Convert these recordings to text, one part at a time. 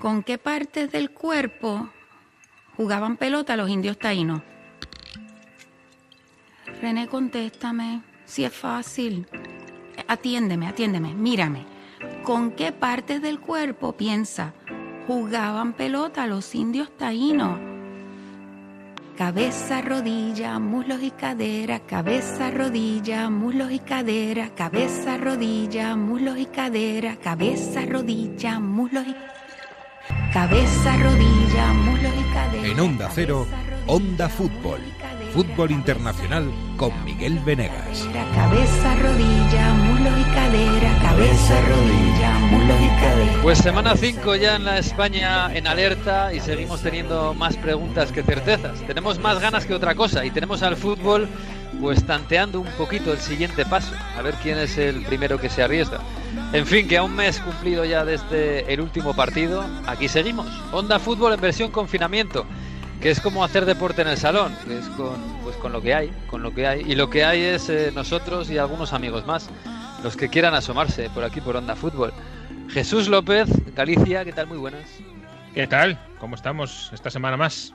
¿Con qué partes del cuerpo jugaban pelota los indios taínos? René, contéstame. Si es fácil. Atiéndeme, atiéndeme, mírame. ¿Con qué partes del cuerpo piensa jugaban pelota los indios taínos? Cabeza, rodilla, muslos y cadera, cabeza, rodilla, muslos y cadera, cabeza, rodilla, muslos y cadera, cabeza, rodilla, muslos y cabeza, rodilla, muslos y cadera. En Onda Cero, Onda Fútbol. Fútbol Internacional con Miguel Venegas. Cabeza, rodilla, muslos y cadera, cabeza, rodilla, muslos y cadera. Pues semana 5 ya en la España en alerta y seguimos teniendo más preguntas que certezas. Tenemos más ganas que otra cosa y tenemos al fútbol pues tanteando un poquito el siguiente paso, a ver quién es el primero que se arriesga. En fin, que a un mes cumplido ya desde el último partido, aquí seguimos. Onda Fútbol en versión confinamiento que es como hacer deporte en el salón, que es con, pues con lo que hay, con lo que hay. Y lo que hay es eh, nosotros y algunos amigos más, los que quieran asomarse por aquí por Onda Fútbol. Jesús López, Galicia, ¿qué tal? Muy buenas. ¿Qué tal? ¿Cómo estamos esta semana más?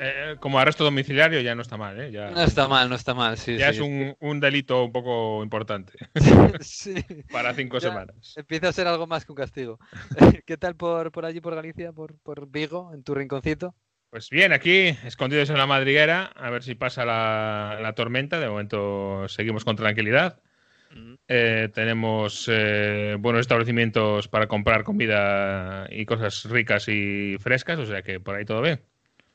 Eh, como arresto domiciliario ya no está mal, ¿eh? Ya, no está mal, no está mal, sí. Ya es un, un, delito un poco importante. sí. Para cinco semanas. Empieza a ser algo más que un castigo. ¿Qué tal por, por allí, por Galicia, por, por Vigo, en tu rinconcito? Pues bien, aquí escondidos en la madriguera, a ver si pasa la, tormenta. De momento seguimos con tranquilidad. Eh, tenemos eh, buenos establecimientos para comprar comida y cosas ricas y frescas, o sea que por ahí todo bien.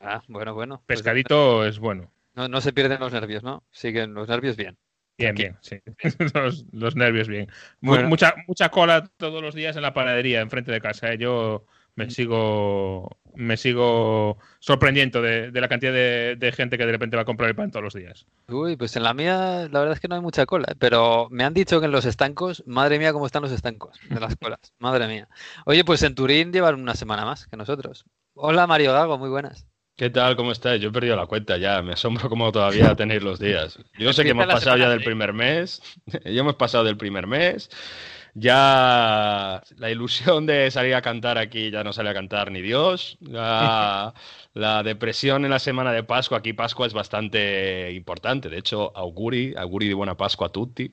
Ah, bueno, bueno. Pues Pescadito es bueno. No, no se pierden los nervios, ¿no? Siguen los nervios bien. Bien, bien, sí. los, nervios bien. Mucha, mucha cola todos los días en la panadería, enfrente de casa. ¿eh? Yo me sigo me sigo sorprendiendo de, la cantidad de, gente que de repente va a comprar el pan todos los días. Uy, pues en la mía la verdad es que no hay mucha cola, pero me han dicho que en los estancos, madre mía cómo están los estancos de las colas, madre mía. Oye, pues en Turín llevan una semana más que nosotros. Hola Mario Gago, muy buenas. ¿Qué tal? ¿Cómo estáis? Yo he perdido la cuenta ya. Me asombro cómo todavía tenéis los días. Yo sé que hemos pasado ya del primer mes. ya hemos pasado del primer mes ya la ilusión de salir a cantar aquí ya no sale a cantar ni Dios. La depresión en la semana de Pascua, aquí Pascua es bastante importante, de hecho, auguri, auguri de buena Pascua a tutti.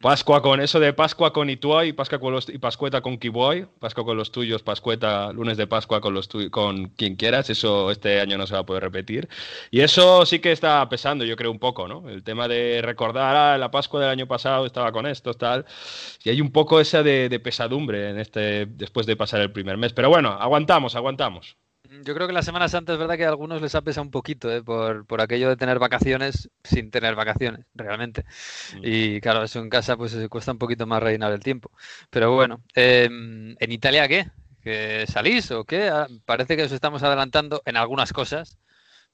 Pascua con eso de Pascua con Ituay, Pascua con los, y Pascueta con Kiboy, Pascua con los tuyos, Pascueta, lunes de Pascua con, los con quien quieras, eso este año no se va a poder repetir. Y eso sí que está pesando, yo creo, un poco, ¿no? El tema de recordar, ah, la Pascua del año pasado estaba con esto, tal, y hay un poco esa de, de pesadumbre en este, después de pasar el primer mes. Pero bueno, aguantamos, aguantamos. Yo creo que la Semana Santa es verdad que a algunos les ha pesado un poquito ¿eh? por, por, aquello de tener vacaciones sin tener vacaciones, realmente. Mm. Y claro, eso en casa pues cuesta un poquito más rellenar el tiempo. Pero bueno, em, ¿en Italia qué? ¿Que salís o qué? Ah, parece que os estamos adelantando en algunas cosas,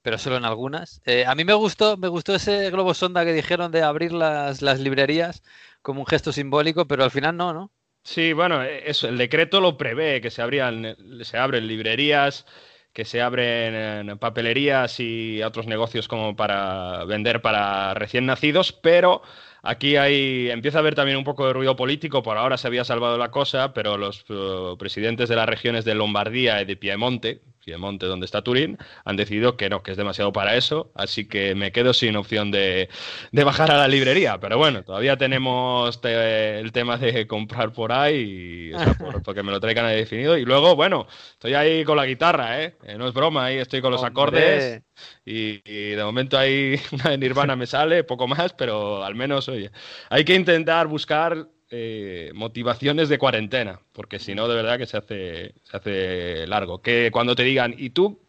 pero solo en algunas. Eh, a mí me gustó, me gustó ese globo sonda que dijeron de abrir las, las librerías como un gesto simbólico, pero al final no, ¿no? Sí, bueno, eso, el decreto lo prevé, que se, abrían, se abren librerías, que se abren papelerías y otros negocios como para vender para recién nacidos, pero aquí hay, empieza a haber también un poco de ruido político, por ahora se había salvado la cosa, pero los eh, presidentes de las regiones de Lombardía y de Piemonte, Monte donde está Turín, han decidido que no, que es demasiado para eso, así que me quedo sin opción de, bajar a la librería. Pero bueno, todavía tenemos el tema de comprar por ahí, porque me lo traigan ahí definido. Y luego, bueno, estoy ahí con la guitarra, ¿eh? no es broma, ahí estoy con los acordes. Y, de momento ahí una de Nirvana me sale, poco más, pero al menos, oye, hay que intentar buscar eh, motivaciones de cuarentena, porque si no, de verdad que se hace, se hace largo. Que cuando te digan, ¿y tú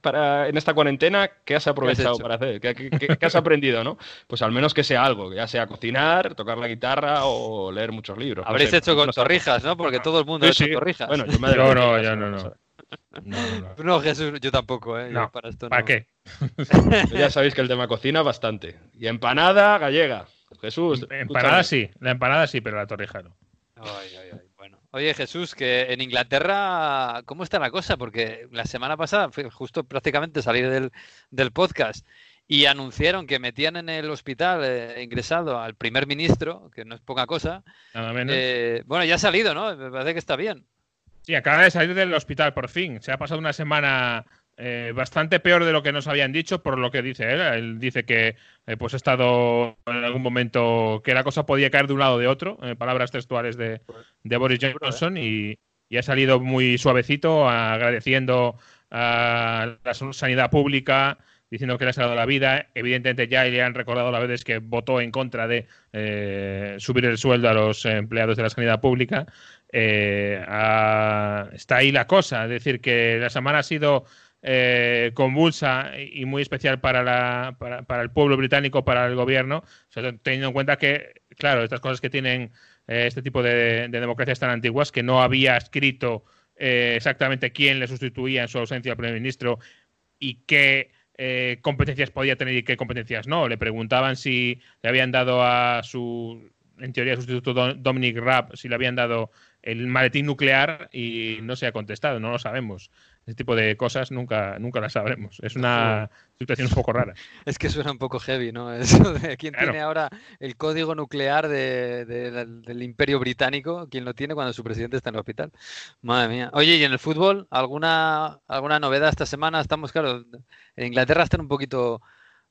para, en esta cuarentena, ¿qué has aprovechado para hacer? ¿Qué, has aprendido, no? Pues al menos que sea algo, ya sea cocinar, tocar la guitarra o leer muchos libros. Habréis hecho con torrijas, ¿no? Porque todo el mundo ha hecho torrijas. Bueno, yo me no, no, yo no, no. No, Jesús, yo tampoco, ¿eh? para, esto ¿Para qué? ya sabéis que el tema cocina bastante. Y empanada gallega. Jesús. Empanada sí, la empanada sí, pero la torrija no. bueno. Oye, Jesús, que en Inglaterra, ¿cómo está la cosa? Porque la semana pasada fue justo prácticamente salir del, del podcast y anunciaron que metían en el hospital eh, ingresado al primer ministro, que no es poca cosa. Nada menos. Eh, bueno, ya ha salido, ¿no? Me parece que está bien. Sí, acaba de salir del hospital por fin. Se ha pasado una semana eh, bastante peor de lo que nos habían dicho, por lo que dice él. Él dice que eh, pues ha estado en algún momento que la cosa podía caer de un lado o de otro, en palabras textuales de, Boris Johnson, y, y, ha salido muy suavecito, agradeciendo a la sanidad pública, diciendo que le ha salvado la vida. Evidentemente ya le han recordado las veces que votó en contra de eh, subir el sueldo a los empleados de la sanidad pública. Eh, está ahí la cosa, es decir, que la semana ha sido eh, convulsa y muy especial para, el pueblo británico, para el gobierno, teniendo en cuenta que, claro, estas cosas que tienen este tipo de, democracias tan antiguas, que no había escrito exactamente quién le sustituía en su ausencia al primer ministro y qué competencias podía tener y qué competencias no. Le preguntaban si le habían dado a su, en teoría, sustituto Dominic Raab, si le habían dado el maletín nuclear y no se ha contestado, no lo sabemos. Ese tipo de cosas nunca, nunca las sabremos. Es una situación un poco rara. Es que suena un poco heavy, ¿no? Eso de quién tiene ahora el código nuclear del Imperio Británico, quién lo tiene cuando su presidente está en el hospital. Madre mía. Oye, ¿y en el fútbol alguna, alguna novedad esta semana? Estamos, claro, en Inglaterra están un poquito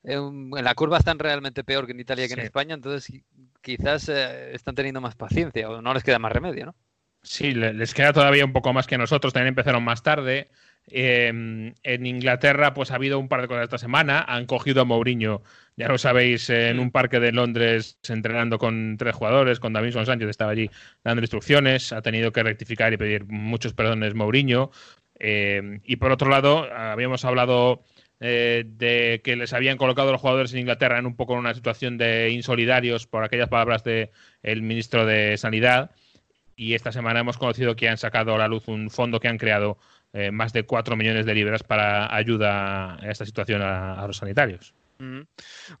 en, la curva están realmente peor que en Italia que en España, entonces quizás eh, están teniendo más paciencia o no les queda más remedio, ¿no? Sí, les queda todavía un poco más que nosotros, también empezaron más tarde. Em, en Inglaterra, pues ha habido un par de cosas esta semana. Han cogido a Mourinho, ya lo sabéis, en un parque de Londres entrenando con tres jugadores, con Davinson Sánchez estaba allí dando instrucciones. Ha tenido que rectificar y pedir muchos perdones Mourinho. Em, y por otro lado, habíamos hablado eh, de que les habían colocado los jugadores en Inglaterra en un poco en una situación de insolidarios por aquellas palabras del ministro de Sanidad y esta semana hemos conocido que han sacado a la luz un fondo que han creado eh, más de 4 millones de libras para ayuda a esta situación a, los sanitarios.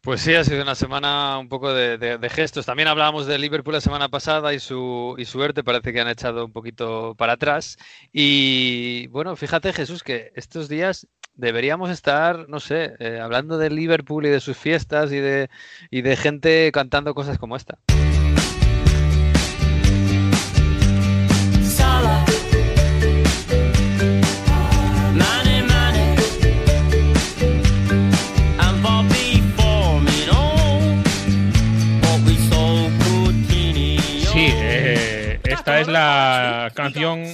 Pues sí, ha sido una semana un poco de, gestos. También hablábamos de Liverpool la semana pasada y su, y suerte parece que han echado un poquito para atrás. Y bueno, fíjate Jesús que estos días deberíamos estar, no sé, eh, hablando de Liverpool y de sus fiestas y de, y de gente cantando cosas como esta. Esta es la canción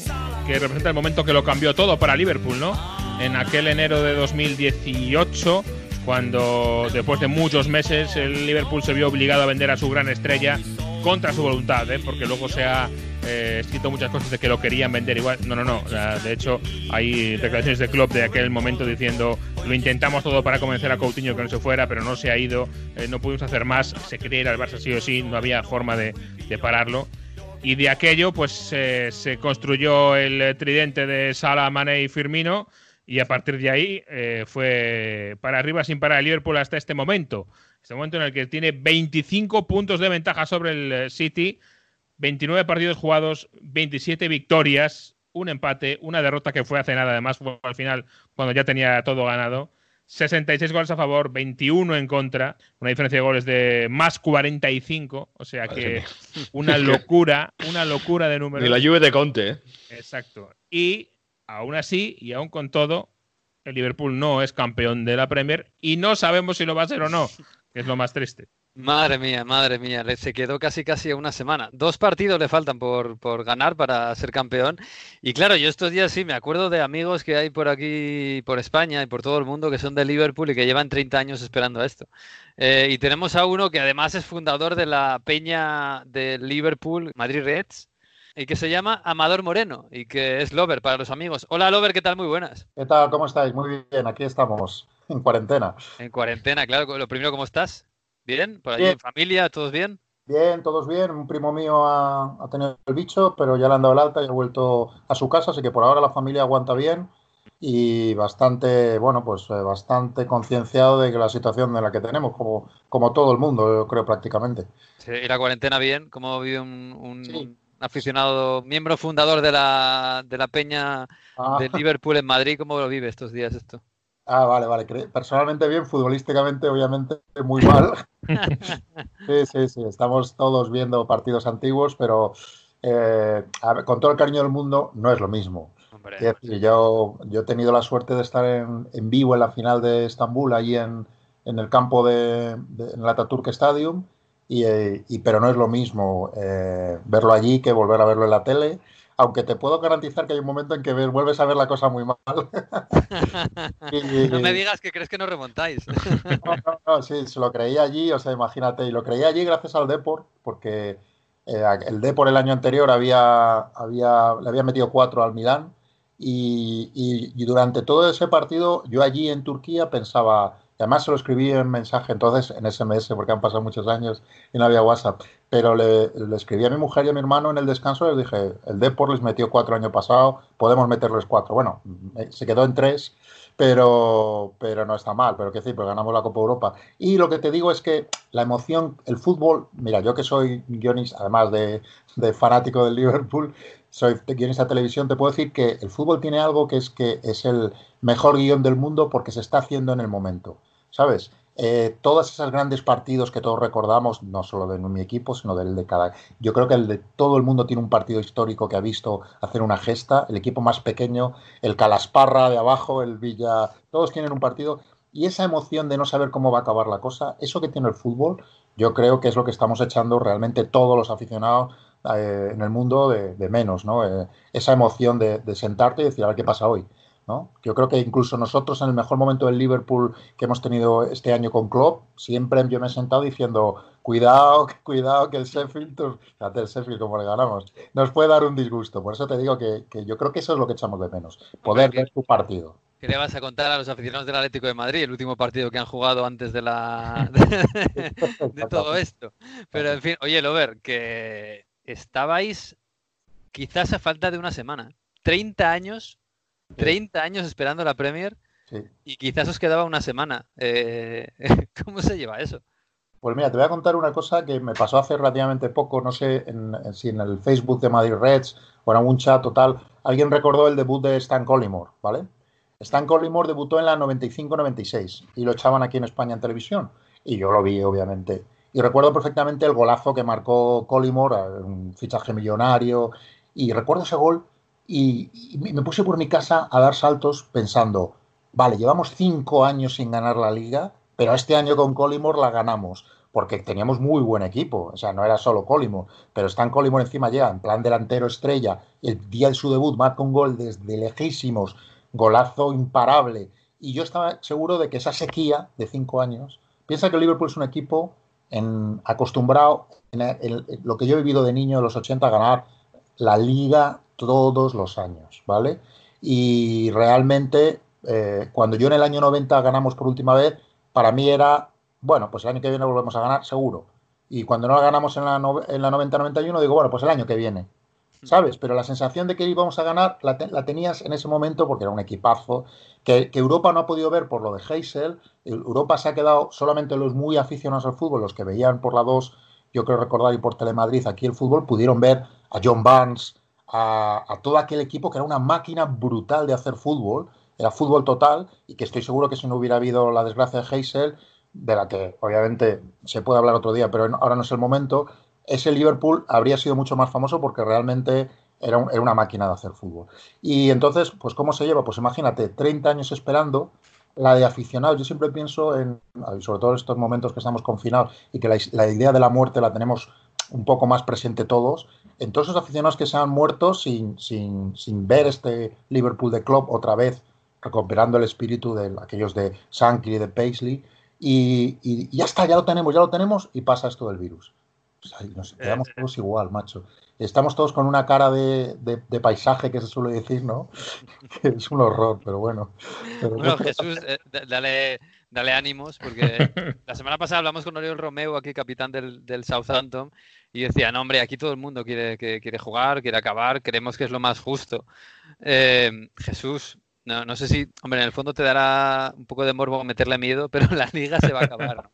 que representa el momento que lo cambió todo para Liverpool, ¿no? En aquel enero de 2018, cuando después de muchos meses el Liverpool se vio obligado a vender a su gran estrella contra su voluntad, ¿eh? porque luego se ha eh, escrito muchas cosas de que lo querían vender igual. No, no, no. De hecho, hay declaraciones de club de aquel momento diciendo lo intentamos todo para convencer a Coutinho que no se fuera, pero no se ha ido, eh, no pudimos hacer más, se quería ir al Barça sí o sí, no había forma de, de pararlo y de aquello pues se construyó el tridente de Salah, Mane y Firmino y a partir de ahí eh, fue para arriba sin parar el Liverpool hasta este momento. Este momento en el que tiene 25 puntos de ventaja sobre el eh, City, 29 partidos jugados, 27 victorias, un empate, una derrota que fue hace nada, además fue al final cuando ya tenía todo ganado. 66 goles a favor, 21 en contra, una diferencia de goles de más 45, o sea que una locura, una locura de números. Y la lluvia de Conte. ¿eh? Exacto. Y aún así, y aún con todo, el Liverpool no es campeón de la Premier y no sabemos si lo va a ser o no, que es lo más triste. Madre mía, madre mía, se quedó casi casi una semana. Dos partidos le faltan por, por, ganar para ser campeón. Y claro, yo estos días sí me acuerdo de amigos que hay por aquí, por España y por todo el mundo que son de Liverpool y que llevan 30 años esperando esto. Eh, y tenemos a uno que además es fundador de la peña de Liverpool, Madrid Reds, y que se llama Amador Moreno y que es Lover para los amigos. Hola Lover, ¿qué tal? Muy buenas. ¿Qué tal? ¿Cómo estáis? Muy bien, aquí estamos, en cuarentena. En cuarentena, claro. Lo primero, ¿cómo estás? ¿Bien? ¿Por allí en familia? ¿Todos bien? Bien, todos bien. Un primo mío ha, tenido el bicho, pero ya le han dado el alta y ha vuelto a su casa, así que por ahora la familia aguanta bien y bastante, bueno, pues eh, bastante concienciado de que la situación en la que tenemos, como, como todo el mundo, yo creo prácticamente. Sí, y la cuarentena bien, ¿cómo vive un, aficionado, miembro fundador de la, de la Peña ah. de Liverpool en Madrid, ¿cómo lo vive estos días esto? Ah, vale, vale. Personalmente bien, futbolísticamente obviamente muy mal. Sí, sí, sí. Estamos todos viendo partidos antiguos, pero eh, con todo el cariño del mundo, no es lo mismo. yo, yo he tenido la suerte de estar en, vivo en la final de Estambul, allí en, el campo de, en el Ataturk Stadium, y, pero no es lo mismo verlo allí que volver a verlo en la tele aunque te puedo garantizar que hay un momento en que vuelves a ver la cosa muy mal. no me digas que crees que no remontáis. no, no, no, sí, se lo creía allí, o sea, imagínate, y lo creía allí gracias al Deport, porque eh, el Deport el año anterior había, había, le había metido cuatro al Milán, y, y durante todo ese partido yo allí en Turquía pensaba, además se lo escribí en mensaje entonces en SMS porque han pasado muchos años y no había WhatsApp. Pero le, escribí a mi mujer y a mi hermano en el descanso les dije, el Depor les metió cuatro el año pasado, podemos meterles cuatro. Bueno, se quedó en tres, pero, pero no está mal, pero que sí, pero ganamos la Copa Europa. Y lo que te digo es que la emoción, el fútbol, mira, yo que soy guionista, además de, de fanático del Liverpool, soy guionista de televisión, te puedo decir que el fútbol tiene algo que es que es el mejor guion del mundo porque se está haciendo en el momento. ¿Sabes? Eh, todos esos grandes partidos que todos recordamos, no solo de mi equipo, sino del de cada. Yo creo que el de todo el mundo tiene un partido histórico que ha visto hacer una gesta. El equipo más pequeño, el Calasparra de abajo, el Villa, todos tienen un partido. Y esa emoción de no saber cómo va a acabar la cosa, eso que tiene el fútbol, yo creo que es lo que estamos echando realmente todos los aficionados eh, en el mundo de, menos, ¿no? Eh, esa emoción de, de sentarte y decir, a ver qué pasa hoy. Yo creo que incluso nosotros en el mejor momento del Liverpool que hemos tenido este año con Klopp, siempre yo me he sentado diciendo, cuidado, cuidado que el Sheffield, fíjate el Sheffield como le ganamos, nos puede dar un disgusto. Por eso te digo que, yo creo que eso es lo que echamos de menos, poder ver tu partido. ¿Qué le vas a contar a los aficionados del Atlético de Madrid, el último partido que han jugado antes de la de, todo esto? Pero en fin, oye, Lover, que estabais quizás a falta de una semana. 30 años 30 años esperando la Premier y quizás os quedaba una semana. Eh, ¿Cómo se lleva eso? Pues mira, te voy a contar una cosa que me pasó hace relativamente poco, no sé si en el Facebook de Madrid Reds o en algún chat total, alguien recordó el debut de Stan Collymore, ¿vale? Stan Collymore debutó en la 95-96 y lo echaban aquí en España en televisión y yo lo vi, obviamente. Y recuerdo perfectamente el golazo que marcó Collymore, un fichaje millonario, y recuerdo ese gol y, me puse por mi casa a dar saltos pensando, vale, llevamos cinco años sin ganar la liga, pero este año con Collymore la ganamos, porque teníamos muy buen equipo, o sea, no era solo Collymore, pero Stan Collymore encima llega en plan delantero estrella, el día de su debut marca un gol desde lejísimos, golazo imparable, y yo estaba seguro de que esa sequía de cinco años, piensa que Liverpool es un equipo en, acostumbrado, en, lo que yo he vivido de niño de los 80, a ganar la liga todos los años, ¿vale? Y realmente, eh, cuando yo en el año 90 ganamos por última vez, para mí era, bueno, pues el año que viene volvemos a ganar, seguro. Y cuando no la ganamos en la, en la 90-91, digo, bueno, pues el año que viene, ¿sabes? Pero la sensación de que íbamos a ganar la, tenías en ese momento porque era un equipazo que, que, Europa no ha podido ver por lo de Heysel. Europa se ha quedado solamente los muy aficionados al fútbol, los que veían por la 2, yo creo recordar, y por Telemadrid aquí el fútbol, pudieron ver a John Barnes, a, todo aquel equipo que era una máquina brutal de hacer fútbol, era fútbol total, y que estoy seguro que si no hubiera habido la desgracia de Heysel, de la que obviamente se puede hablar otro día, pero ahora no es el momento, ese Liverpool habría sido mucho más famoso porque realmente era, una máquina de hacer fútbol. Y entonces, pues ¿cómo se lleva? Pues imagínate, 30 años esperando, la de aficionados, yo siempre pienso en, sobre todo en estos momentos que estamos confinados y que la idea de la muerte la tenemos un poco más presente todos, en todos esos aficionados que se han muerto sin, sin, sin ver este Liverpool de club otra vez, recuperando el espíritu de aquellos de Sankey y de Paisley, y, y, ya está, ya lo tenemos, ya lo tenemos, y pasa esto del virus. nos quedamos eh, todos igual, macho. Estamos todos con una cara de, de, paisaje que se suele decir, ¿no? es un horror, pero bueno. bueno, Jesús, eh, dale, dale ánimos, porque la semana pasada hablamos con Oriol Romeo, aquí capitán del, del Southampton, y decía, no, hombre, aquí todo el mundo quiere, que, quiere jugar, quiere acabar, creemos que es lo más justo. Eh, Jesús, no, no sé si, hombre, en el fondo te dará un poco de morbo meterle miedo, pero la liga se va a acabar.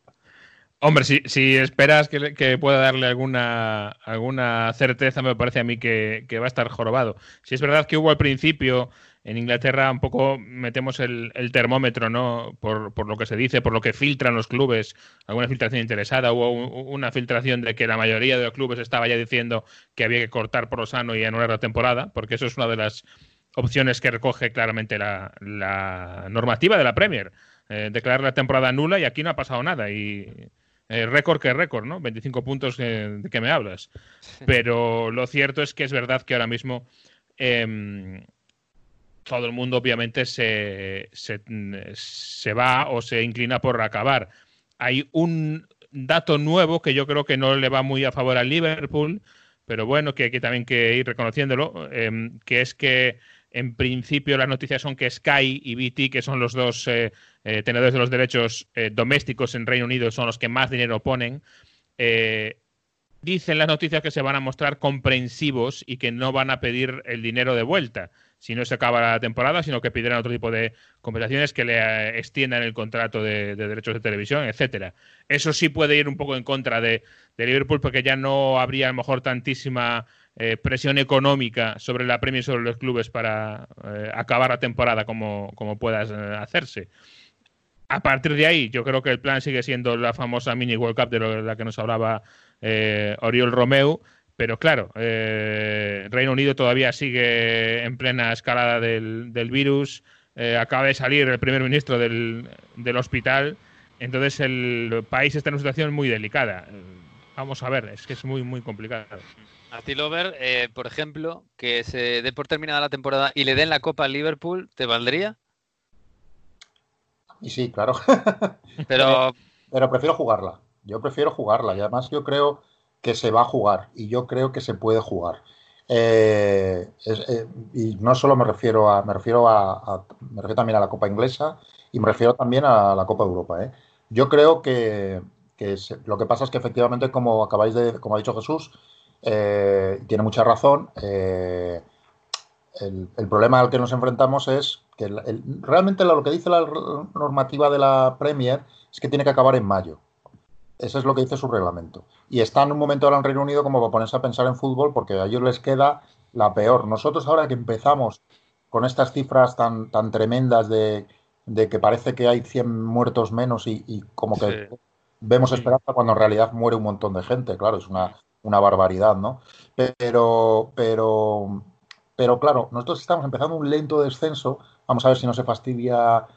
Hombre, si, si esperas que, pueda darle alguna, alguna certeza, me parece a mí que, que, va a estar jorobado. Si es verdad que hubo al principio en Inglaterra un poco metemos el, termómetro, ¿no? Por, por, lo que se dice, por lo que filtran los clubes, alguna filtración interesada, hubo una filtración de que la mayoría de los clubes estaba ya diciendo que había que cortar por lo sano y anular la temporada, porque eso es una de las opciones que recoge claramente la, normativa de la Premier. Eh, declarar la temporada nula y aquí no ha pasado nada. Y eh, récord que récord, ¿no? 25 puntos de que me hablas. Pero lo cierto es que es verdad que ahora mismo em, todo el mundo obviamente se, se, va o se inclina por acabar. Hay un dato nuevo que yo creo que no le va muy a favor al Liverpool, pero bueno, que hay también que ir reconociéndolo, em, que es que en principio las noticias son que Sky y BT, que son los dos eh, eh, tenedores de los derechos eh, domésticos en Reino Unido, son los que más dinero ponen, dicen las noticias que se van a mostrar comprensivos y que no van a pedir el dinero de vuelta si no se acaba la temporada, sino que pidieran otro tipo de compensaciones que le extiendan el contrato de, derechos de televisión, etcétera. Eso sí puede ir un poco en contra de, Liverpool porque ya no habría a lo mejor tantísima eh, presión económica sobre la Premier y sobre los clubes para eh, acabar la temporada como, como pueda eh, hacerse. A partir de ahí, yo creo que el plan sigue siendo la famosa mini World Cup de la que nos hablaba Oriol Romeu, pero claro, Reino Unido todavía sigue en plena escalada del, virus, acaba de salir el primer ministro del, del hospital, entonces el país está en una situación muy delicada. Vamos a ver, es que es muy, muy complicado. A ti, Lover, eh, por ejemplo, que se dé por terminada la temporada y le den la copa al Liverpool, ¿te valdría? Y sí, claro. Pero... Pero prefiero jugarla. Yo prefiero jugarla. Y además yo creo que se va a jugar. Y yo creo que se puede jugar. Eh, eh, y no solo me refiero a me refiero a, me refiero también a la Copa Inglesa y me refiero también a la Copa Europa. Yo creo que, lo que pasa es que efectivamente, como acabáis de, como ha dicho Jesús, eh, tiene mucha razón. Eh, el, problema al que nos enfrentamos es que realmente lo que dice la normativa de la Premier es que tiene que acabar en mayo. Eso es lo que dice su reglamento. Y está en un momento ahora en Reino Unido como para ponerse a pensar en fútbol porque a ellos les queda la peor. Nosotros ahora que empezamos con estas cifras tan, tan tremendas de, que parece que hay 100 muertos menos y, como que vemos esperanza cuando en realidad muere un montón de gente. Claro, es una, una barbaridad, ¿no? Pero, pero, pero claro, nosotros estamos empezando un lento descenso. Vamos a ver si no se fastidia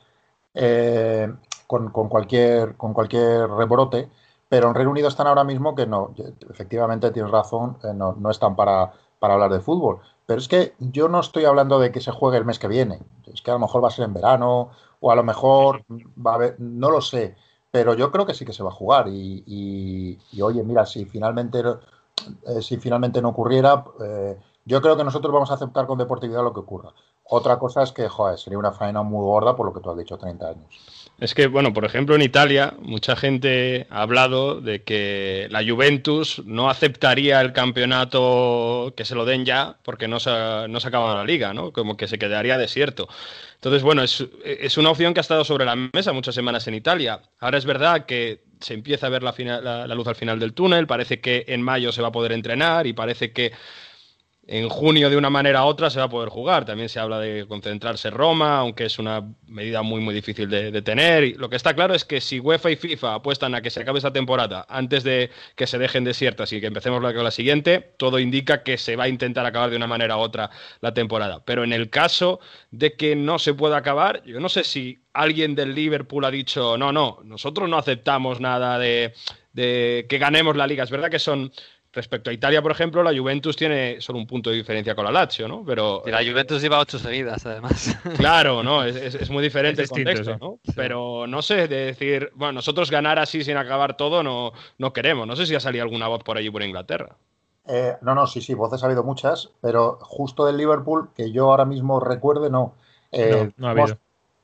eh, con, cualquier, con cualquier rebrote. Pero en Reino Unido están ahora mismo que no, efectivamente tienes razón, eh, no, no, están para, para hablar de fútbol. Pero es que yo no estoy hablando de que se juegue el mes que viene. Es que a lo mejor va a ser en verano o a lo mejor va a haber, no lo sé. Pero yo creo que sí que se va a jugar. Y, y oye, mira, si finalmente eh, si finalmente no ocurriera, eh, yo creo que nosotros vamos a aceptar con deportividad lo que ocurra. Otra cosa es que, joder, sería una faena muy gorda por lo que tú has dicho, 30 años. Es que, bueno, por ejemplo, en Italia, mucha gente ha hablado de que la Juventus no aceptaría el campeonato que se lo den ya porque no se, no se acaba la liga, ¿no? Como que se quedaría desierto. Entonces, bueno, es, es, una opción que ha estado sobre la mesa muchas semanas en Italia. Ahora es verdad que se empieza a ver la, la luz al final del túnel, parece que en mayo se va a poder entrenar y parece que en junio de una manera u otra se va a poder jugar. También se habla de concentrarse Roma, aunque es una medida muy muy difícil de, tener. Y lo que está claro es que si UEFA y FIFA apuestan a que se acabe esta temporada antes de que se dejen desiertas y que empecemos la, la siguiente, todo indica que se va a intentar acabar de una manera u otra la temporada. Pero en el caso de que no se pueda acabar, yo no sé si alguien del Liverpool ha dicho, no, no, nosotros no aceptamos nada de, de que ganemos la liga. Es verdad que son Respecto a Italia, por ejemplo, la Juventus tiene solo un punto de diferencia con la Lazio, ¿no? Pero la Juventus lleva ocho seguidas, además. Claro, ¿no? Es, muy diferente el contexto, ¿no? Pero no sé, de decir, bueno, nosotros ganar así sin acabar todo no, no queremos. No sé si ha salido alguna voz por allí por Inglaterra. Eh, no, no, sí, sí, voces ha habido muchas, pero justo del Liverpool, que yo ahora mismo recuerde, no. Eh, no, no ha habido.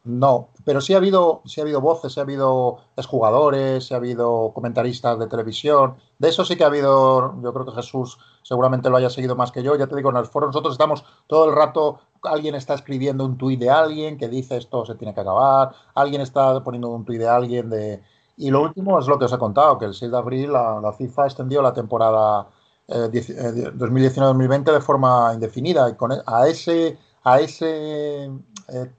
No, pero sí ha habido, sí ha habido voces, sí ha habido exjugadores, sí ha habido comentaristas de televisión. De eso sí que ha habido, yo creo que Jesús seguramente lo haya seguido más que yo. Ya te digo, en el foro nosotros estamos todo el rato, alguien está escribiendo un tuit de alguien que dice esto se tiene que acabar, alguien está poniendo un tuit de alguien de... Y lo último es lo que os he contado, que el 6 de abril la, FIFA extendió la temporada 2019-2020 eh, eh, de forma indefinida y con, e, a ese a ese eh,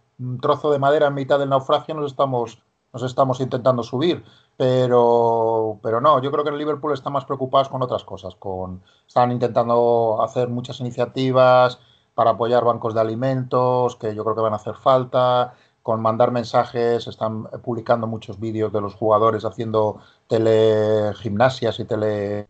trozo de madera en mitad del naufragio nos estamos, nos estamos intentando subir. Pero, pero no, yo creo que en Liverpool están más preocupados con otras cosas. Con, están intentando hacer muchas iniciativas para apoyar bancos de alimentos, que yo creo que van a hacer falta, con mandar mensajes, están publicando muchos vídeos de los jugadores haciendo telegimnasias y tele,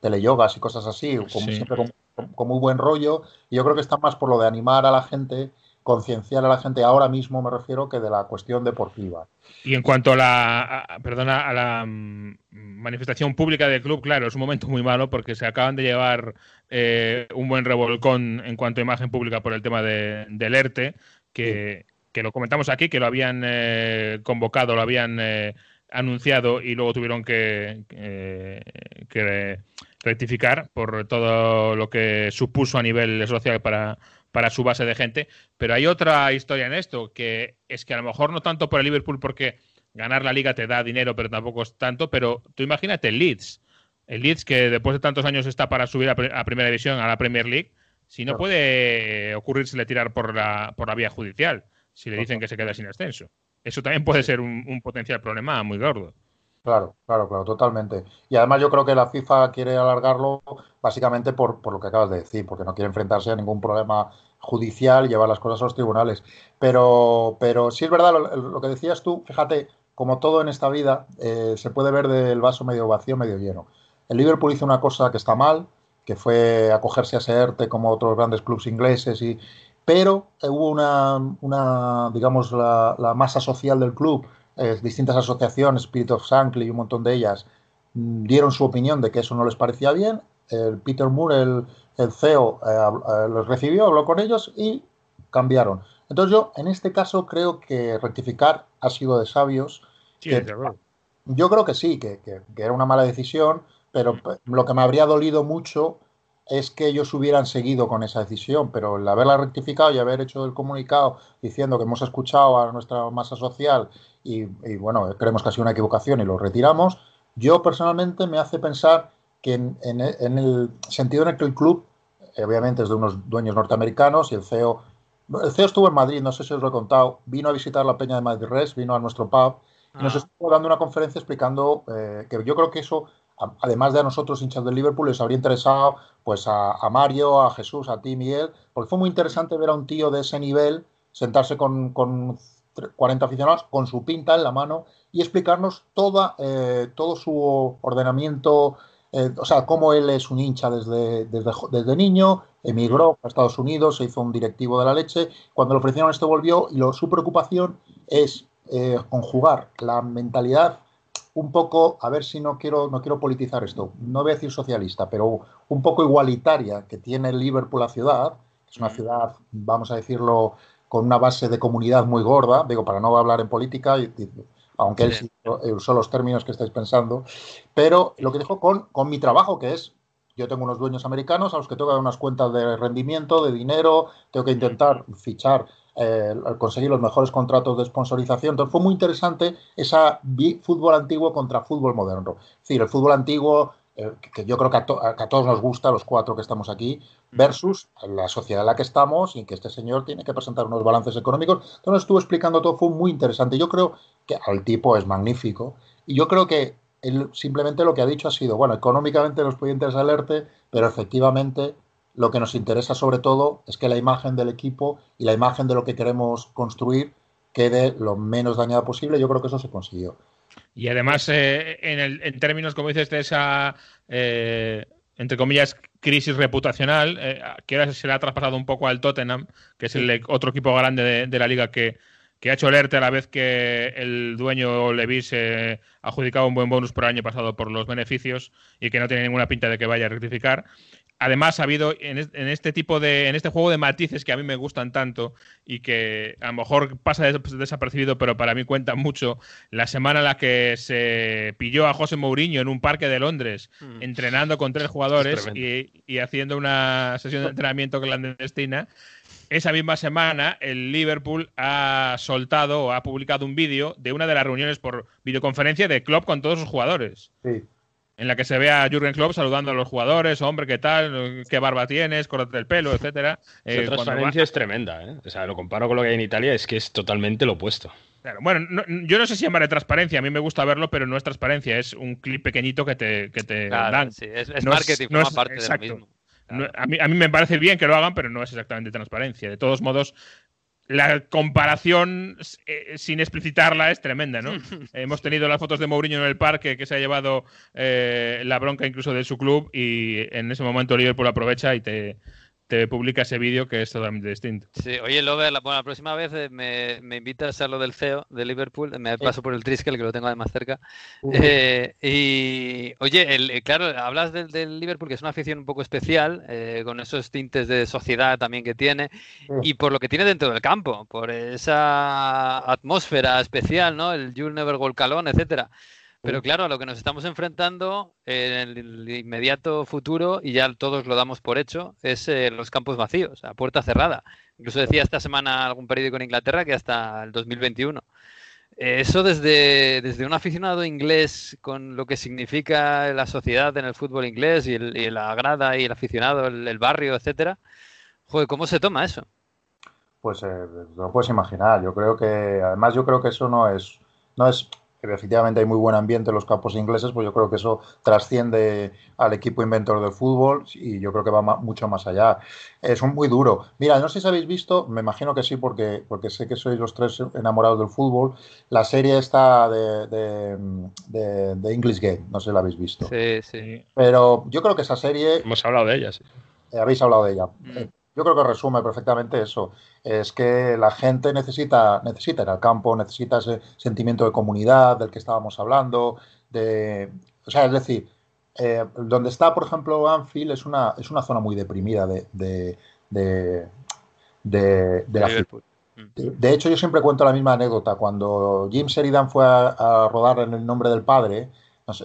teleyogas y cosas así, como siempre con, con, muy buen rollo. Y yo creo que están más por lo de animar a la gente concienciar a la gente ahora mismo me refiero que de la cuestión deportiva. Y en cuanto a la, perdona, a la mm, manifestación pública del club, claro, es un momento muy malo porque se acaban de llevar eh, un buen revolcón en cuanto a imagen pública por el tema de, del ERTE, que, que, lo comentamos aquí, que lo habían eh, convocado, lo habían eh, anunciado y luego tuvieron que, que rectificar por todo lo que supuso a nivel social para para su base de gente. Pero hay otra historia en esto, que es que a lo mejor no tanto por el Liverpool, porque ganar la liga te da dinero, pero tampoco es tanto. Pero tú imagínate el Leeds. El Leeds que después de tantos años está para subir a, Primera División, a la Premier League, si no puede ocurrírsele tirar por la, por la vía judicial, si le dicen que se queda sin ascenso. Eso también puede ser un potencial problema muy gordo. Claro, claro, claro, totalmente. Y además yo creo que la FIFA quiere alargarlo básicamente por, por, lo que acabas de decir, porque no quiere enfrentarse a ningún problema judicial llevar las cosas a los tribunales. Pero, pero sí es verdad lo, que decías tú, fíjate, como todo en esta vida, eh, se puede ver del vaso medio vacío, medio lleno. El Liverpool hizo una cosa que está mal, que fue acogerse a SERTE como otros grandes clubes ingleses, y, pero hubo una, una digamos, la, la masa social del club eh, distintas asociaciones, Spirit of Shankly y un montón de ellas, mm, dieron su opinión de que eso no les parecía bien. El Peter Moore, el, el CEO, eh, eh, los recibió, habló con ellos y cambiaron. Entonces yo, en este caso, creo que rectificar ha sido de sabios. yo creo que sí, que, que, era una mala decisión, pero lo que me habría dolido mucho es que ellos hubieran seguido con esa decisión, pero el haberla rectificado y haber hecho el comunicado diciendo que hemos escuchado a nuestra masa social y, bueno, creemos que ha sido una equivocación y lo retiramos, yo personalmente me hace pensar que en, el sentido en el que el club, eh, obviamente es de unos dueños norteamericanos y el CEO, el CEO estuvo en Madrid, no sé si os lo he contado, vino a visitar la Peña de Madrid Res, vino a nuestro pub y nos ah. estuvo dando una conferencia explicando eh, que yo creo que eso además de a nosotros hinchas del Liverpool, les habría interesado pues a, Mario, a Jesús, a ti, Miguel, porque fue muy interesante ver a un tío de ese nivel sentarse con, 40 aficionados con su pinta en la mano y explicarnos toda, eh, todo su ordenamiento, eh, o sea, cómo él es un hincha desde, desde, niño, emigró a Estados Unidos, se hizo un directivo de la leche, cuando le ofrecieron esto volvió y lo, su preocupación es eh, conjugar la mentalidad un poco, a ver si no quiero, no quiero politizar esto, no voy a decir socialista, pero un poco igualitaria que tiene Liverpool la ciudad, es una ciudad, vamos a decirlo, con una base de comunidad muy gorda, digo, para no hablar en política, aunque él sí usó los términos que estáis pensando, pero lo que dijo con, con mi trabajo, que es, yo tengo unos dueños americanos a los que tengo que dar unas cuentas de rendimiento, de dinero, tengo que intentar fichar eh, conseguir los mejores contratos de sponsorización. Entonces fue muy interesante esa fútbol antiguo contra fútbol moderno. Es decir, el fútbol antiguo, eh, que yo creo que a, todos nos gusta, los cuatro que estamos aquí, versus la sociedad en la que estamos y que este señor tiene que presentar unos balances económicos. Entonces estuvo explicando todo, fue muy interesante. Yo creo que al tipo es magnífico y yo creo que él simplemente lo que ha dicho ha sido, bueno, económicamente nos puede interesar el pero efectivamente lo que nos interesa sobre todo es que la imagen del equipo y la imagen de lo que queremos construir quede lo menos dañada posible. Yo creo que eso se consiguió. Y además, eh, en, términos, como dices, de esa, eh, entre comillas, crisis reputacional, eh, que ahora se le ha traspasado un poco al Tottenham, que es el otro equipo grande de, la liga que, ha hecho alerte a la vez que el dueño Levis ha adjudicado un buen bonus por el año pasado por los beneficios y que no tiene ninguna pinta de que vaya a rectificar además ha habido en, este tipo de en este juego de matices que a mí me gustan tanto y que a lo mejor pasa desapercibido pero para mí cuenta mucho la semana en la que se pilló a José Mourinho en un parque de Londres hmm. entrenando con tres jugadores y, haciendo una sesión de entrenamiento clandestina esa misma semana el Liverpool ha soltado o ha publicado un vídeo de una de las reuniones por videoconferencia de Klopp con todos sus jugadores. Sí en la que se ve a Jürgen Klopp saludando a los jugadores, hombre, ¿qué tal? ¿Qué barba tienes? Córtate el pelo, etcétera. La eh, transparencia es tremenda, ¿eh? O sea, lo comparo con lo que hay en Italia, es que es totalmente lo opuesto. Bueno, yo no sé si llamaré transparencia, a mí me gusta verlo, pero no es transparencia, es un clip pequeñito que te, que te dan. Sí, es, marketing, no es, parte de mismo. a, mí, a, mí, me parece bien que lo hagan, pero no es exactamente transparencia. De todos modos, la comparación eh, sin explicitarla es tremenda, ¿no? Hemos tenido las fotos de Mourinho en el parque que se ha llevado eh, la bronca incluso de su club y en ese momento Liverpool aprovecha y te, te publica ese vídeo que es totalmente distinto. Sí, oye, Lover, la, bueno, la próxima vez eh, me, me, invitas a lo del CEO de Liverpool, me paso por el Triskel, que lo tengo además cerca. Eh, y, oye, el, eh, claro, hablas del, Liverpool, que es una afición un poco especial, con esos tintes de sociedad también que tiene, y por lo que tiene dentro del campo, por esa atmósfera especial, ¿no? El You'll Never Go Calón, etcétera. Pero claro, a lo que nos estamos enfrentando en el inmediato futuro, y ya todos lo damos por hecho, es eh, los campos vacíos, a puerta cerrada. Incluso decía esta semana algún periódico en Inglaterra que hasta el 2021. Eso desde, desde un aficionado inglés con lo que significa la sociedad en el fútbol inglés y, la grada y el aficionado, el, barrio, etcétera. Joder, ¿cómo se toma eso? Pues eh, lo puedes imaginar. Yo creo que, además, yo creo que eso no es, no es efectivamente hay muy buen ambiente en los campos ingleses, pues yo creo que eso trasciende al equipo inventor del fútbol y yo creo que va mucho más allá. Es un muy duro. Mira, no sé si habéis visto, me imagino que sí, porque, porque sé que sois los tres enamorados del fútbol, la serie está de, de, English Game, no sé si la habéis visto. Sí, sí. Pero yo creo que esa serie... Hemos hablado de ella, sí. Eh, habéis hablado de ella. Mm. Eh, yo creo que resume perfectamente eso. Es que la gente necesita, necesita ir al campo, necesita ese sentimiento de comunidad del que estábamos hablando. De, o sea, es decir, eh, donde está, por ejemplo, Anfield es una, es una zona muy deprimida de, de, de, de, la mm. de, hecho, yo siempre cuento la misma anécdota. Cuando Jim Sheridan fue a, rodar en el nombre del padre,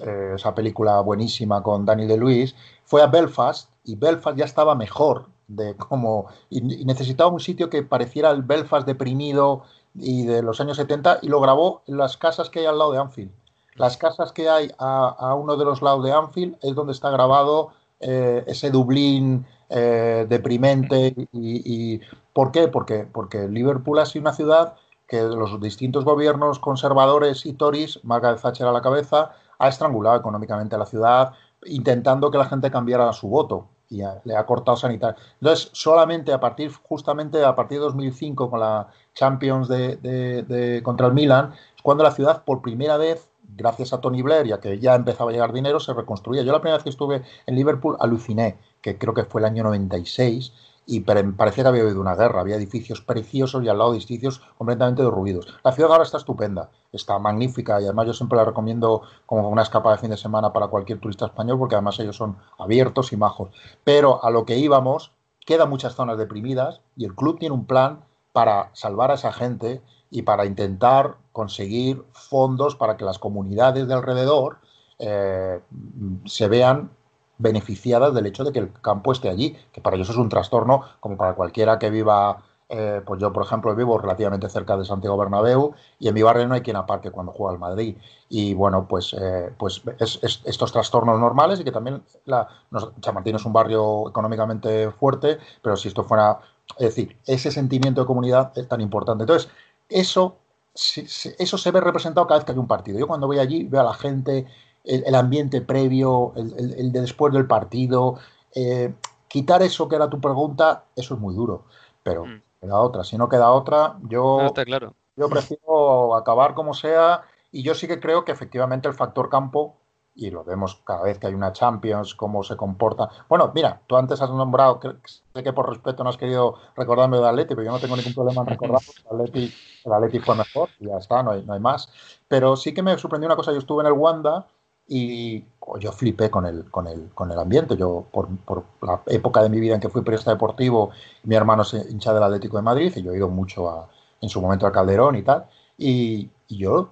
eh, esa película buenísima con Daniel de Luis, fue a Belfast y Belfast ya estaba mejor de cómo y, necesitaba un sitio que pareciera el Belfast deprimido y de los años 70 y lo grabó en las casas que hay al lado de Anfield. Las casas que hay a, uno de los lados de Anfield es donde está grabado eh, ese Dublín eh, deprimente y, ¿por qué? Porque, porque Liverpool ha sido una ciudad que los distintos gobiernos conservadores y Tories, Margaret Thatcher a la cabeza, ha estrangulado económicamente a la ciudad, intentando que la gente cambiara su voto y le ha cortado sanitario. Entonces, solamente a partir, justamente a partir de 2005, con la Champions de, contra el Milan, es cuando la ciudad, por primera vez, gracias a Tony Blair, ya que ya empezaba a llegar dinero, se reconstruía. Yo la primera vez que estuve en Liverpool aluciné, que creo que fue el año 96, y parecía que había habido una guerra. Había edificios preciosos y al lado edificios completamente derruidos. La ciudad ahora está estupenda, está magnífica y además yo siempre la recomiendo como una escapada de fin de semana para cualquier turista español porque además ellos son abiertos y majos. Pero a lo que íbamos, quedan muchas zonas deprimidas y el club tiene un plan para salvar a esa gente y para intentar conseguir fondos para que las comunidades de alrededor eh, se vean beneficiadas del hecho de que el campo esté allí, que para ellos es un trastorno, como para cualquiera que viva, eh, pues yo por ejemplo vivo relativamente cerca de Santiago Bernabéu y en mi barrio no hay quien aparque cuando juega al Madrid. Y bueno, pues, eh, pues es, estos trastornos normales y que también la, Chamartín es un barrio económicamente fuerte, pero si esto fuera, es decir, ese sentimiento de comunidad es tan importante. Entonces, eso, eso se ve representado cada vez que hay un partido. Yo cuando voy allí veo a la gente el, ambiente previo, el, de después del partido. Eh, quitar eso que era tu pregunta, eso es muy duro. Pero mm. queda otra. Si no queda otra, yo, claro. yo prefiero acabar como sea. Y yo sí que creo que efectivamente el factor campo, y lo vemos cada vez que hay una Champions, cómo se comporta. Bueno, mira, tú antes has nombrado, sé que por respeto no has querido recordarme de Atleti, pero yo no tengo ningún problema en recordar. El Atleti, el Atleti fue mejor y ya está, no hay, no hay más. Pero sí que me sorprendió una cosa. Yo estuve en el Wanda y yo flipé con el, con el, con el ambiente. Yo, por, por, la época de mi vida en que fui periodista deportivo, mi hermano es hincha del Atlético de Madrid y yo he ido mucho a, en su momento a Calderón y tal. Y, yo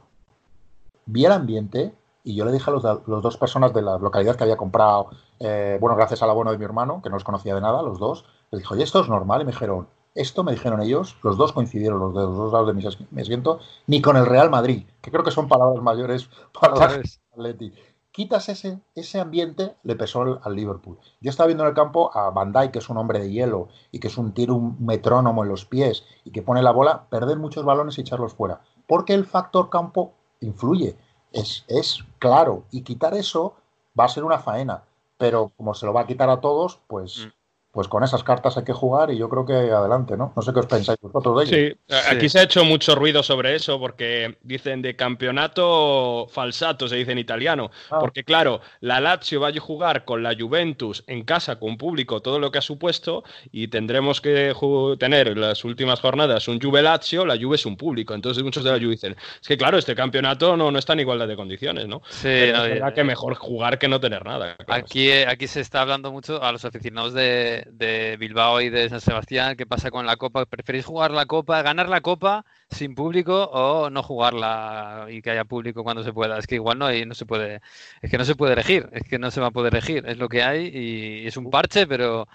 vi el ambiente y yo le dije a los, los dos personas de la localidad que había comprado, eh, bueno, gracias al abono de mi hermano, que no los conocía de nada, los dos, les dije, oye, esto es normal. Y me dijeron, esto me dijeron ellos, los dos coincidieron, los de los dos lados de mi, asiento, ni con el Real Madrid, que creo que son palabras mayores para el Atleti quitas ese, ese ambiente, le pesó al, Liverpool. Yo estaba viendo en el campo a Van que es un hombre de hielo y que es un tiro, un metrónomo en los pies y que pone la bola, perder muchos balones y echarlos fuera. Porque el factor campo influye. Es, es claro. Y quitar eso va a ser una faena. Pero como se lo va a quitar a todos, pues mm pues con esas cartas hay que jugar y yo creo que adelante, ¿no? No sé qué os pensáis vosotros de ello. Sí, aquí se ha hecho mucho ruido sobre eso porque dicen de campeonato falsato, se dice en italiano. Ah. Porque claro, la Lazio va a jugar con la Juventus en casa, con público, todo lo que ha supuesto y tendremos que tener en las últimas jornadas un Juve Lazio, la Juve es un público. Entonces muchos de la Juve dicen, es que claro, este campeonato no, no está en igualdad de condiciones, ¿no? Sí, no, es verdad que mejor jugar que no tener nada. Aquí, aquí se está hablando mucho a los aficionados de de, Bilbao y de San Sebastián, ¿qué pasa con la Copa? ¿Preferís jugar la Copa, ganar la Copa sin público o no jugarla y que haya público cuando se pueda? Es que igual no, hay, no se puede, es que no se puede elegir, es que no se va a poder elegir, es lo que hay y es un parche, pero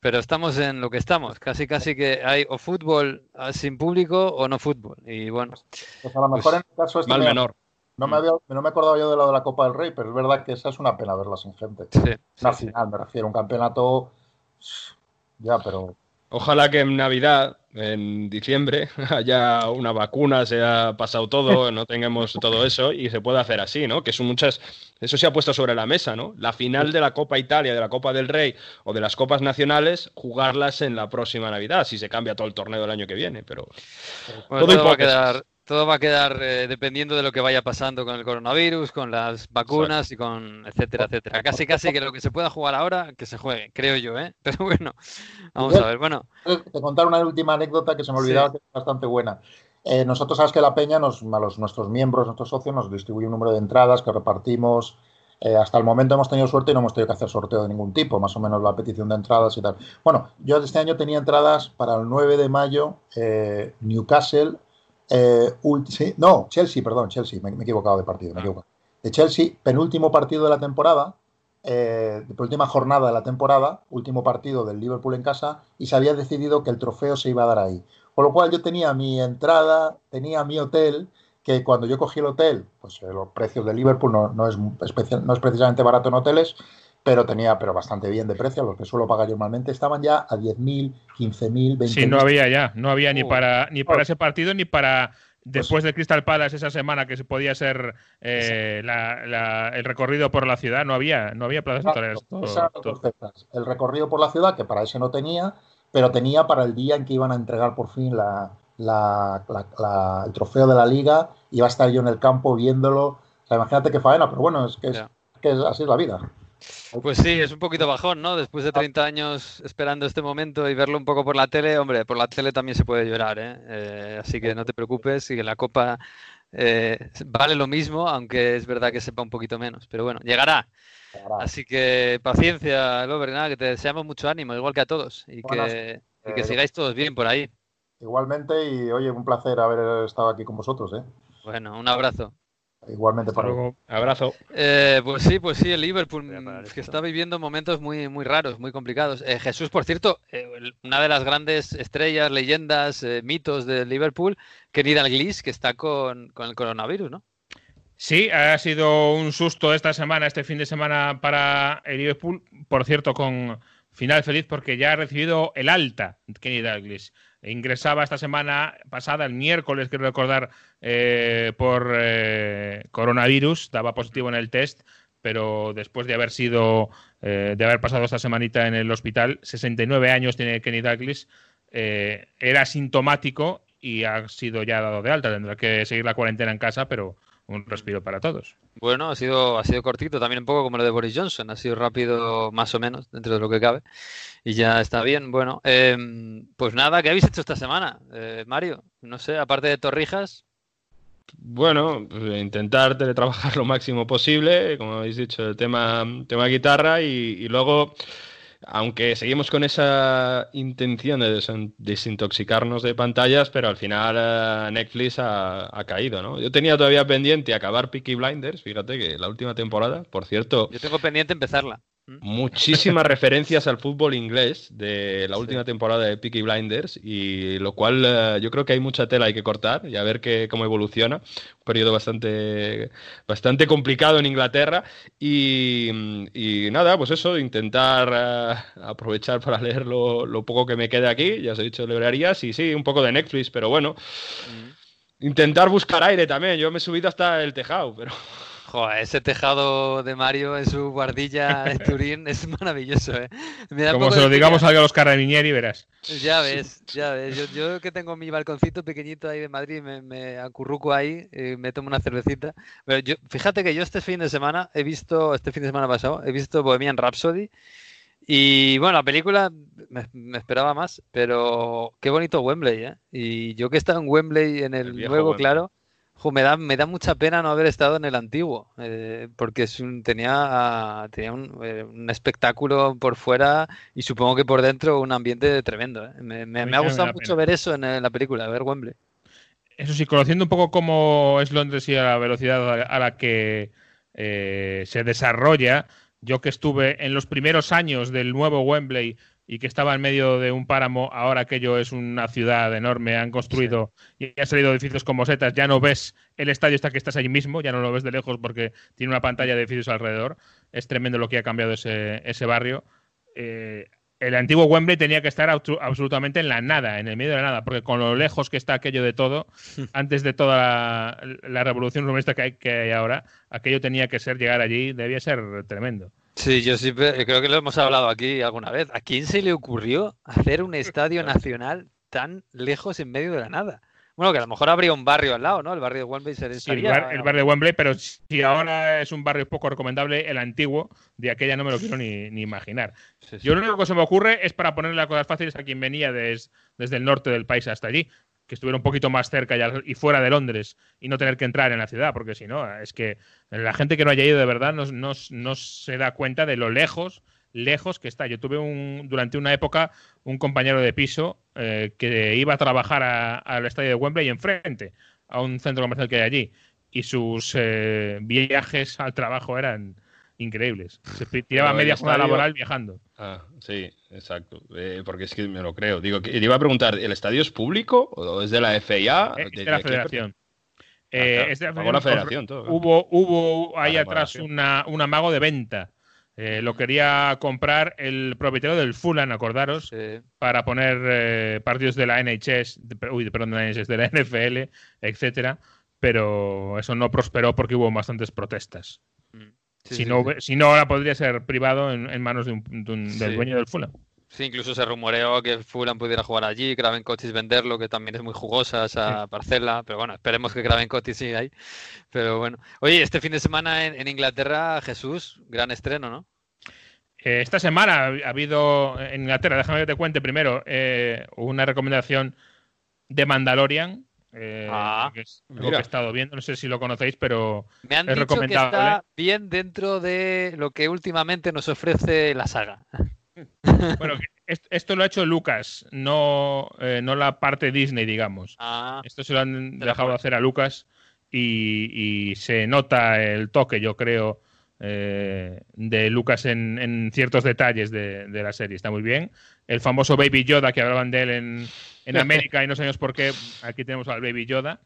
pero estamos en lo que estamos. Casi, casi que hay o fútbol ah, sin público o no fútbol. Y bueno, pues a lo mejor en el caso este mal menor. No me, mm. había, no me acordaba yo de lo de la Copa del Rey, pero es verdad que esa es una pena verla sin gente. Sí, una final, me refiero, un campeonato ya, pero. Ojalá que en Navidad, en diciembre, haya una vacuna, se ha pasado todo, no tengamos todo eso y se pueda hacer así, ¿no? Que son muchas. Eso se ha puesto sobre la mesa, ¿no? La final de la Copa Italia, de la Copa del Rey o de las Copas Nacionales, jugarlas en la próxima Navidad, si se cambia todo el torneo del año que viene, pero. todo, va a quedar, todo va a quedar eh, dependiendo de lo que vaya pasando con el coronavirus, con las vacunas y con etcétera, etcétera. Casi, casi que lo que se pueda jugar ahora, que se juegue, creo yo, ¿eh? Pero bueno, vamos a ver. Bueno. Te contar una última anécdota que se me olvidaba que es bastante buena. Eh, nosotros sabes que la Peña, nos, a los, nuestros miembros, nuestros socios, nos distribuye un número de entradas que repartimos. Eh, hasta el momento hemos tenido suerte y no hemos tenido que hacer sorteo de ningún tipo, más o menos la petición de entradas y tal. Bueno, yo este año tenía entradas para el 9 de mayo, Newcastle, eh, no, Chelsea, perdón, Chelsea, me, he equivocado de partido, me he ah. De Chelsea, penúltimo partido de la temporada, eh, penúltima jornada de la temporada, último partido del Liverpool en casa, y se había decidido que el trofeo se iba a dar ahí. Con lo cual yo tenía mi entrada, tenía mi hotel, que cuando yo cogí el hotel, pues eh, los precios de Liverpool no, no, es especial, no es precisamente barato en hoteles, pero tenía pero bastante bien de precio, los que suelo pagar normalmente estaban ya a 10.000, 15.000, 20.000. Sí, no había ya, no había ni para ni para ese partido ni para después de Crystal Palace esa semana que se podía ser eh, el recorrido por la ciudad, no había no había plazas El recorrido por la ciudad que para ese no tenía, pero tenía para el día en que iban a entregar por fin la, el trofeo de la liga, iba a estar yo en el campo viéndolo. O sea, imagínate qué faena, pero bueno, es que, es, que así es la vida. Pues sí, es un poquito bajón, ¿no? Después de 30 años esperando este momento y verlo un poco por la tele, hombre, por la tele también se puede llorar, ¿eh? eh así que no te preocupes y que la Copa eh, vale lo mismo, aunque es verdad que sepa un poquito menos. Pero bueno, llegará. Así que paciencia, Lover, nada, que te deseamos mucho ánimo, igual que a todos, y que, y que eh, sigáis todos bien por ahí. Igualmente, y oye, un placer haber estado aquí con vosotros, ¿eh? Bueno, un abrazo. Igualmente para luego. Abrazo. Eh, pues sí, pues sí, el Liverpool que está viviendo momentos muy, muy raros, muy complicados. Eh, Jesús, por cierto, eh, una de las grandes estrellas, leyendas, mitos del Liverpool, Kenny Dalglish, que está con, con el coronavirus, ¿no? Sí, ha sido un susto esta semana, este fin de semana para el Liverpool. Por cierto, con final feliz porque ya ha recibido el alta Kenny Dalglish ingresaba esta semana pasada, el miércoles, quiero recordar, eh, por eh, coronavirus, daba positivo en el test, pero después de haber sido, eh, de haber pasado esta semanita en el hospital, 69 años tiene Kenny Douglas, era sintomático y ha sido ya dado de alta. Tendrá que seguir la cuarentena en casa, pero un respiro para todos. Bueno, ha sido, ha sido cortito, también un poco como lo de Boris Johnson, ha sido rápido más o menos, dentro de lo que cabe, y ya está bien. Bueno, em, pues nada, ¿qué habéis hecho esta semana, eh, Mario? No sé, aparte de Torrijas. Bueno, pues, intentar teletrabajar lo máximo posible, como habéis dicho, el tema, tema guitarra y luego aunque seguimos con esa intención de desintoxicarnos de pantallas, pero al final eh, Netflix ha, caído, ¿no? Yo tenía todavía pendiente acabar Peaky Blinders, fíjate que la última temporada, por cierto... Yo tengo pendiente empezarla. Muchísimas referencias al fútbol inglés de la última temporada de Peaky Blinders y lo cual eh, yo creo que hay mucha tela hay que cortar y a ver qué, cómo evoluciona. Un periodo bastante, bastante complicado en Inglaterra y, nada, pues eso, intentar eh, aprovechar para leer lo, poco que me quede aquí, ya os he dicho librerías y sí, un poco de Netflix, pero bueno. Intentar buscar aire también. Yo me he subido hasta el tejado, pero Joder, ese tejado de Mario en su guardilla de Turín es maravilloso, ¿eh? Como se lo digamos a los carabinieri, verás. Ya ves, ya ves. Yo, que tengo mi balconcito pequeñito ahí de Madrid, me, me acurruco ahí, y me tomo una cervecita. Pero yo, fíjate que yo este fin de semana he visto, este fin de semana pasado, he visto Bohemian Rhapsody. Y bueno, la película me, esperaba más, pero qué bonito Wembley, ¿eh? Y yo que he estado en Wembley en el, nuevo, claro me, da, me da mucha pena no haber estado en el antiguo, eh, porque es un, tenía, tenía eh, un, espectáculo por fuera y supongo que por dentro un ambiente tremendo. Eh. Me, ha gustado mucho ver eso en, la película, ver Wembley. Eso sí, conociendo un poco cómo es Londres y a la velocidad a la que se desarrolla, yo que estuve en los primeros años del nuevo Wembley y que estaba en medio de un páramo, ahora aquello es una ciudad enorme, han construido y han salido edificios como setas, ya no ves el estadio hasta que estás allí mismo, ya no lo ves de lejos porque tiene una pantalla de edificios alrededor. Es tremendo lo que ha cambiado ese, ese barrio. Eh, el antiguo Wembley tenía que estar absolutamente en la nada, en el medio de la nada, porque con lo lejos que está aquello de todo, antes de toda la, revolución urbanista que hay, que hay ahora, aquello tenía que ser llegar allí, debía ser tremendo. Sí, yo sí creo que lo hemos hablado aquí alguna vez. ¿A quién se le ocurrió hacer un estadio nacional tan lejos en medio de la nada? Bueno, que a lo mejor habría un barrio al lado, ¿no? El barrio de Wembley sería. Sí, el, barrio de Wembley, pero si ahora es un barrio poco recomendable, el antiguo de aquella no me lo quiero ni, imaginar. Yo lo único que se me ocurre es para ponerle las cosas fáciles a quien venía desde el norte del país hasta allí que estuviera un poquito más cerca y, fuera de Londres y no tener que entrar en la ciudad, porque si no, es que la gente que no haya ido de verdad no, no, se da cuenta de lo lejos, lejos que está. Yo tuve un, durante una época un compañero de piso eh, que iba a trabajar al estadio de Wembley y enfrente, a un centro comercial que hay allí, y sus eh, viajes al trabajo eran increíbles. Se tiraba media jornada laboral viajando. Ah, sí, exacto. Eh, porque es que me lo creo. Digo, que, iba a preguntar, ¿el estadio es público o es de la FIA? Es de, la Federación. Eh, es de la Federación. todo, hubo, hubo ahí atrás una, un amago de venta. Eh, lo quería comprar el propietario del Fulham, acordaros, para poner partidos de la NHS, uy, perdón, de la NHS, de la NFL, etcétera, pero eso no prosperó porque hubo bastantes protestas. Si, no, si no, ahora podría ser privado en, manos de un, del dueño del Fulham. Sí, incluso se rumoreó que Fulham pudiera jugar allí, Craven Cottage venderlo, que también es muy jugosa esa parcela, pero bueno, esperemos que Craven Cottage siga ahí. Pero bueno, oye, este fin de semana en, Inglaterra, Jesús, gran estreno, ¿no? Eh, esta semana ha habido en Inglaterra, déjame que te cuente primero, eh, una recomendación de Mandalorian, eh, ah, que es lo que he estado viendo. No sé si lo conocéis, pero me han dicho que está bien dentro de lo que últimamente nos ofrece la saga. Bueno, esto lo ha hecho Lucas, no, eh, no la parte Disney, digamos. Ah. esto se lo han dejado hacer a Lucas y, se nota el toque, yo creo, eh, de Lucas en, ciertos detalles de, de, la serie. Está muy bien. El famoso Baby Yoda que hablaban de él en, en América y no sabemos por qué. Aquí tenemos al Baby Yoda.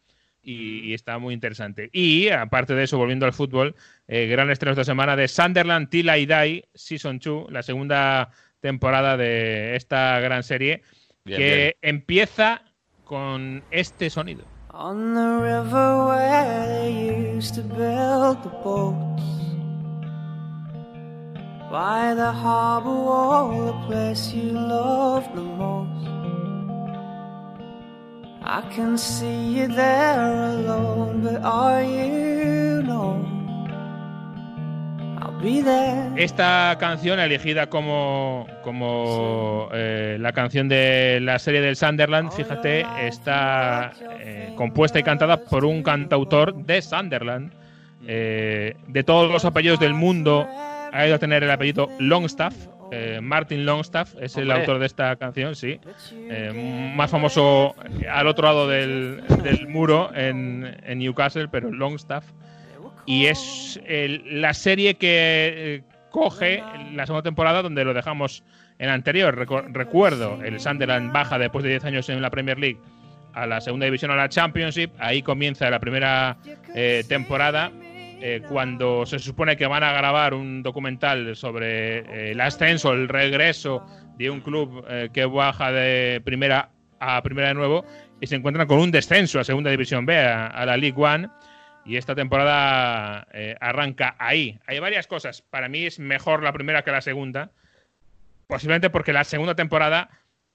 Y, está muy interesante. Y aparte de eso, volviendo al fútbol, eh, gran estreno esta semana de Sunderland Till I Die Season 2, la segunda temporada de esta gran serie, que empieza con este sonido. On the river where they used to build the boats By the harbor wall, the place you love the most I can see you there alone, but are you no? I'll be there. Esta canción elegida como, como eh, la canción de la serie del Sunderland, fíjate, está eh, compuesta y cantada por un cantautor de Sunderland. Eh, de todos los apellidos del mundo, ha ido a tener el apellido Longstaff, eh, Martin Longstaff es el autor de esta canción, sí. Eh, más famoso al otro lado del, muro en, Newcastle, pero Longstaff. Y es la serie que, coge la segunda temporada donde lo dejamos en anterior. recuerdo, el Sunderland baja después de 10 años en la Premier League a la segunda división, a la Championship. Ahí comienza la primera eh, temporada. Eh, cuando se supone que van a grabar un documental sobre eh, el ascenso, el regreso de un club que baja de primera a primera de nuevo y se encuentran con un descenso a segunda división B, a, la League One. Y esta temporada arranca ahí. Hay varias cosas. Para mí es mejor la primera que la segunda. Posiblemente porque la segunda temporada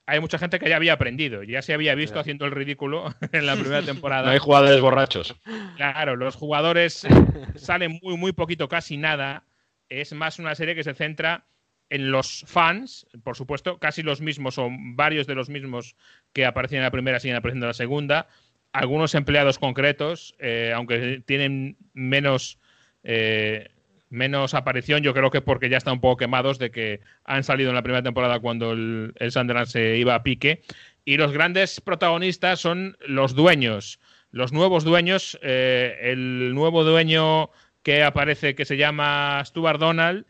hay mucha gente que ya había aprendido, ya se había visto haciendo el ridículo en la primera temporada. No hay jugadores borrachos. Claro, los jugadores salen muy, muy poquito, casi nada. Es más una serie que se centra en los fans, por supuesto, casi los mismos o varios de los mismos que aparecen en la primera siguen apareciendo en la segunda. Algunos empleados concretos, eh, aunque tienen menos eh, menos aparición, yo creo que porque ya están un poco quemados de que han salido en la primera temporada cuando el, el Sunderland se iba a pique. Y los grandes protagonistas son los dueños, los nuevos dueños, eh, el nuevo dueño que aparece que se llama Stuart Donald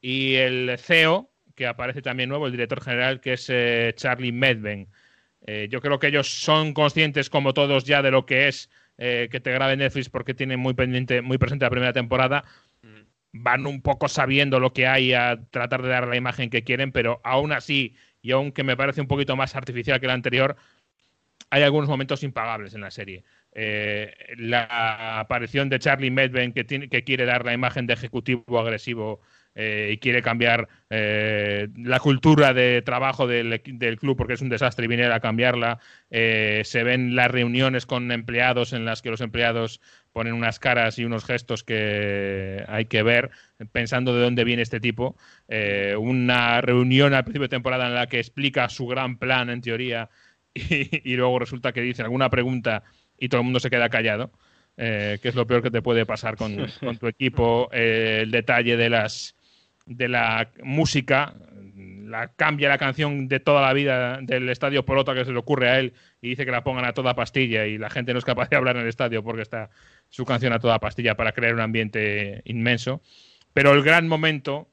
y el CEO que aparece también nuevo, el director general que es eh, Charlie Medven. Eh, yo creo que ellos son conscientes como todos ya de lo que es que te grabe Netflix porque tienen muy pendiente, muy presente la primera temporada, van un poco sabiendo lo que hay a tratar de dar la imagen que quieren, pero aún así, y aunque me parece un poquito más artificial que la anterior, hay algunos momentos impagables en la serie. Eh, la aparición de Charlie Medven, que, tiene, que quiere dar la imagen de ejecutivo agresivo eh, y quiere cambiar eh, la cultura de trabajo del, club porque es un desastre y viene a cambiarla. Eh, se ven las reuniones con empleados en las que los empleados ponen unas caras y unos gestos que hay que ver pensando de dónde viene este tipo. una reunión al principio de temporada en la que explica su gran plan en teoría y, luego resulta que dice alguna pregunta y todo el mundo se queda callado. que es lo peor que te puede pasar con, con tu equipo, el detalle de las de la música, la cambia la canción de toda la vida del estadio por otra que se le ocurre a él y dice que la pongan a toda pastilla y la gente no es capaz de hablar en el estadio porque está su canción a toda pastilla para crear un ambiente inmenso. Pero el gran momento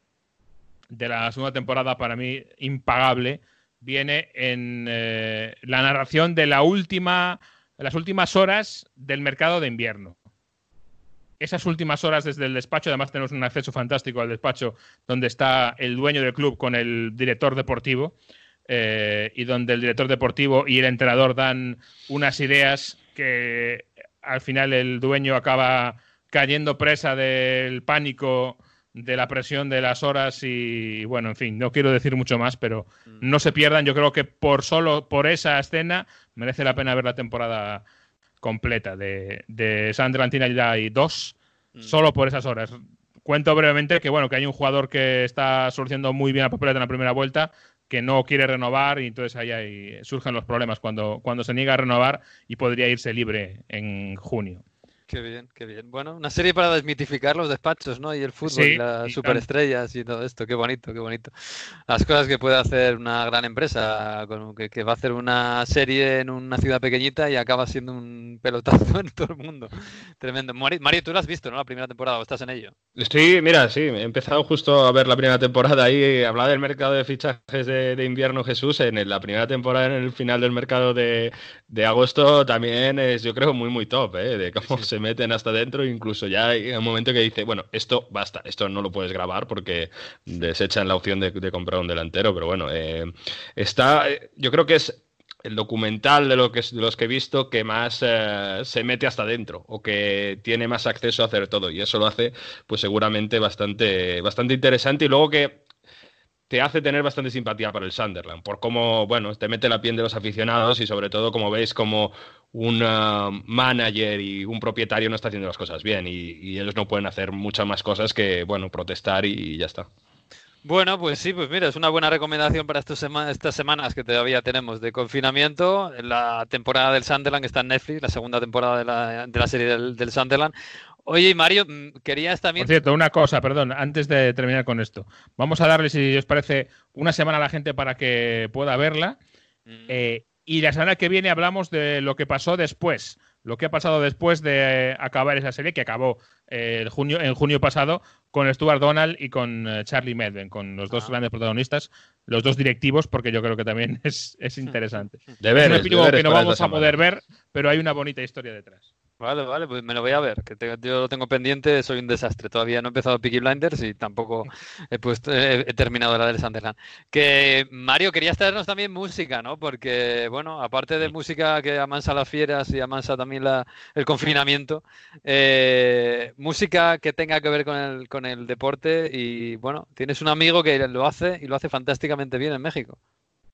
de la segunda temporada para mí impagable viene en eh, la narración de la última, las últimas horas del mercado de invierno esas últimas horas desde el despacho, además tenemos un acceso fantástico al despacho donde está el dueño del club con el director deportivo eh, y donde el director deportivo y el entrenador dan unas ideas que al final el dueño acaba cayendo presa del pánico de la presión de las horas y bueno, en fin, no quiero decir mucho más, pero mm. no se pierdan, yo creo que por solo por esa escena merece la pena ver la temporada completa de, de Sunderland y 2 mm. solo por esas horas. Cuento brevemente que bueno que hay un jugador que está solucionando muy bien la papeleta en la primera vuelta, que no quiere renovar y entonces ahí, surgen los problemas cuando, cuando se niega a renovar y podría irse libre en junio. Qué bien, qué bien. Bueno, una serie para desmitificar los despachos, ¿no? Y el fútbol, y las superestrellas y todo esto. Qué bonito, qué bonito. Las cosas que puede hacer una gran empresa, que, que, va a hacer una serie en una ciudad pequeñita y acaba siendo un pelotazo en todo el mundo. Tremendo. Mario, tú lo has visto, ¿no? La primera temporada, ¿o estás en ello? Estoy, mira, sí, he empezado justo a ver la primera temporada ahí, hablar del mercado de fichajes de, invierno Jesús. En la primera temporada, en el final del mercado de, agosto, también es, yo creo, muy, muy top, ¿eh? De cómo se meten hasta dentro, incluso ya hay un momento que dice, bueno, esto basta, esto no lo puedes grabar porque desechan la opción de, comprar un delantero, pero bueno, eh, está, yo creo que es el documental de, lo que, de los que he visto que más eh, se mete hasta dentro o que tiene más acceso a hacer todo y eso lo hace pues seguramente bastante, bastante interesante y luego que te hace tener bastante simpatía por el Sunderland, por cómo, bueno, te mete la piel de los aficionados y sobre todo como veis como un uh, manager y un propietario no está haciendo las cosas bien y, ellos no pueden hacer muchas más cosas que, bueno, protestar y, ya está. Bueno, pues sí, pues mira, es una buena recomendación para estos estas semanas que todavía tenemos de confinamiento. La temporada del Sunderland está en Netflix, la segunda temporada de la, de la serie del Sunderland. Oye, Mario, mm, querías también. Por cierto, una cosa, perdón, antes de terminar con esto. Vamos a darle, si os parece, una semana a la gente para que pueda verla. Mm. Eh, y la semana que viene hablamos de lo que pasó después, lo que ha pasado después de acabar esa serie, que acabó eh, el junio, en junio pasado, con Stuart Donald y con eh, Charlie Medven, con los dos ah. grandes protagonistas, los dos directivos, porque yo creo que también es, interesante. Deberes, es un que no vamos a poder ver, pero hay una bonita historia detrás. Vale, vale, pues me lo voy a ver, que yo lo tengo pendiente, soy un desastre. Todavía no he empezado Peaky Blinders y tampoco he, puesto, he, terminado la del Sunderland. Que Mario, querías traernos también música, ¿no? Porque, bueno, aparte de música que amansa las fieras y amansa también la, el confinamiento, eh, música que tenga que ver con el, con el deporte y, bueno, tienes un amigo que lo hace y lo hace fantásticamente bien en México.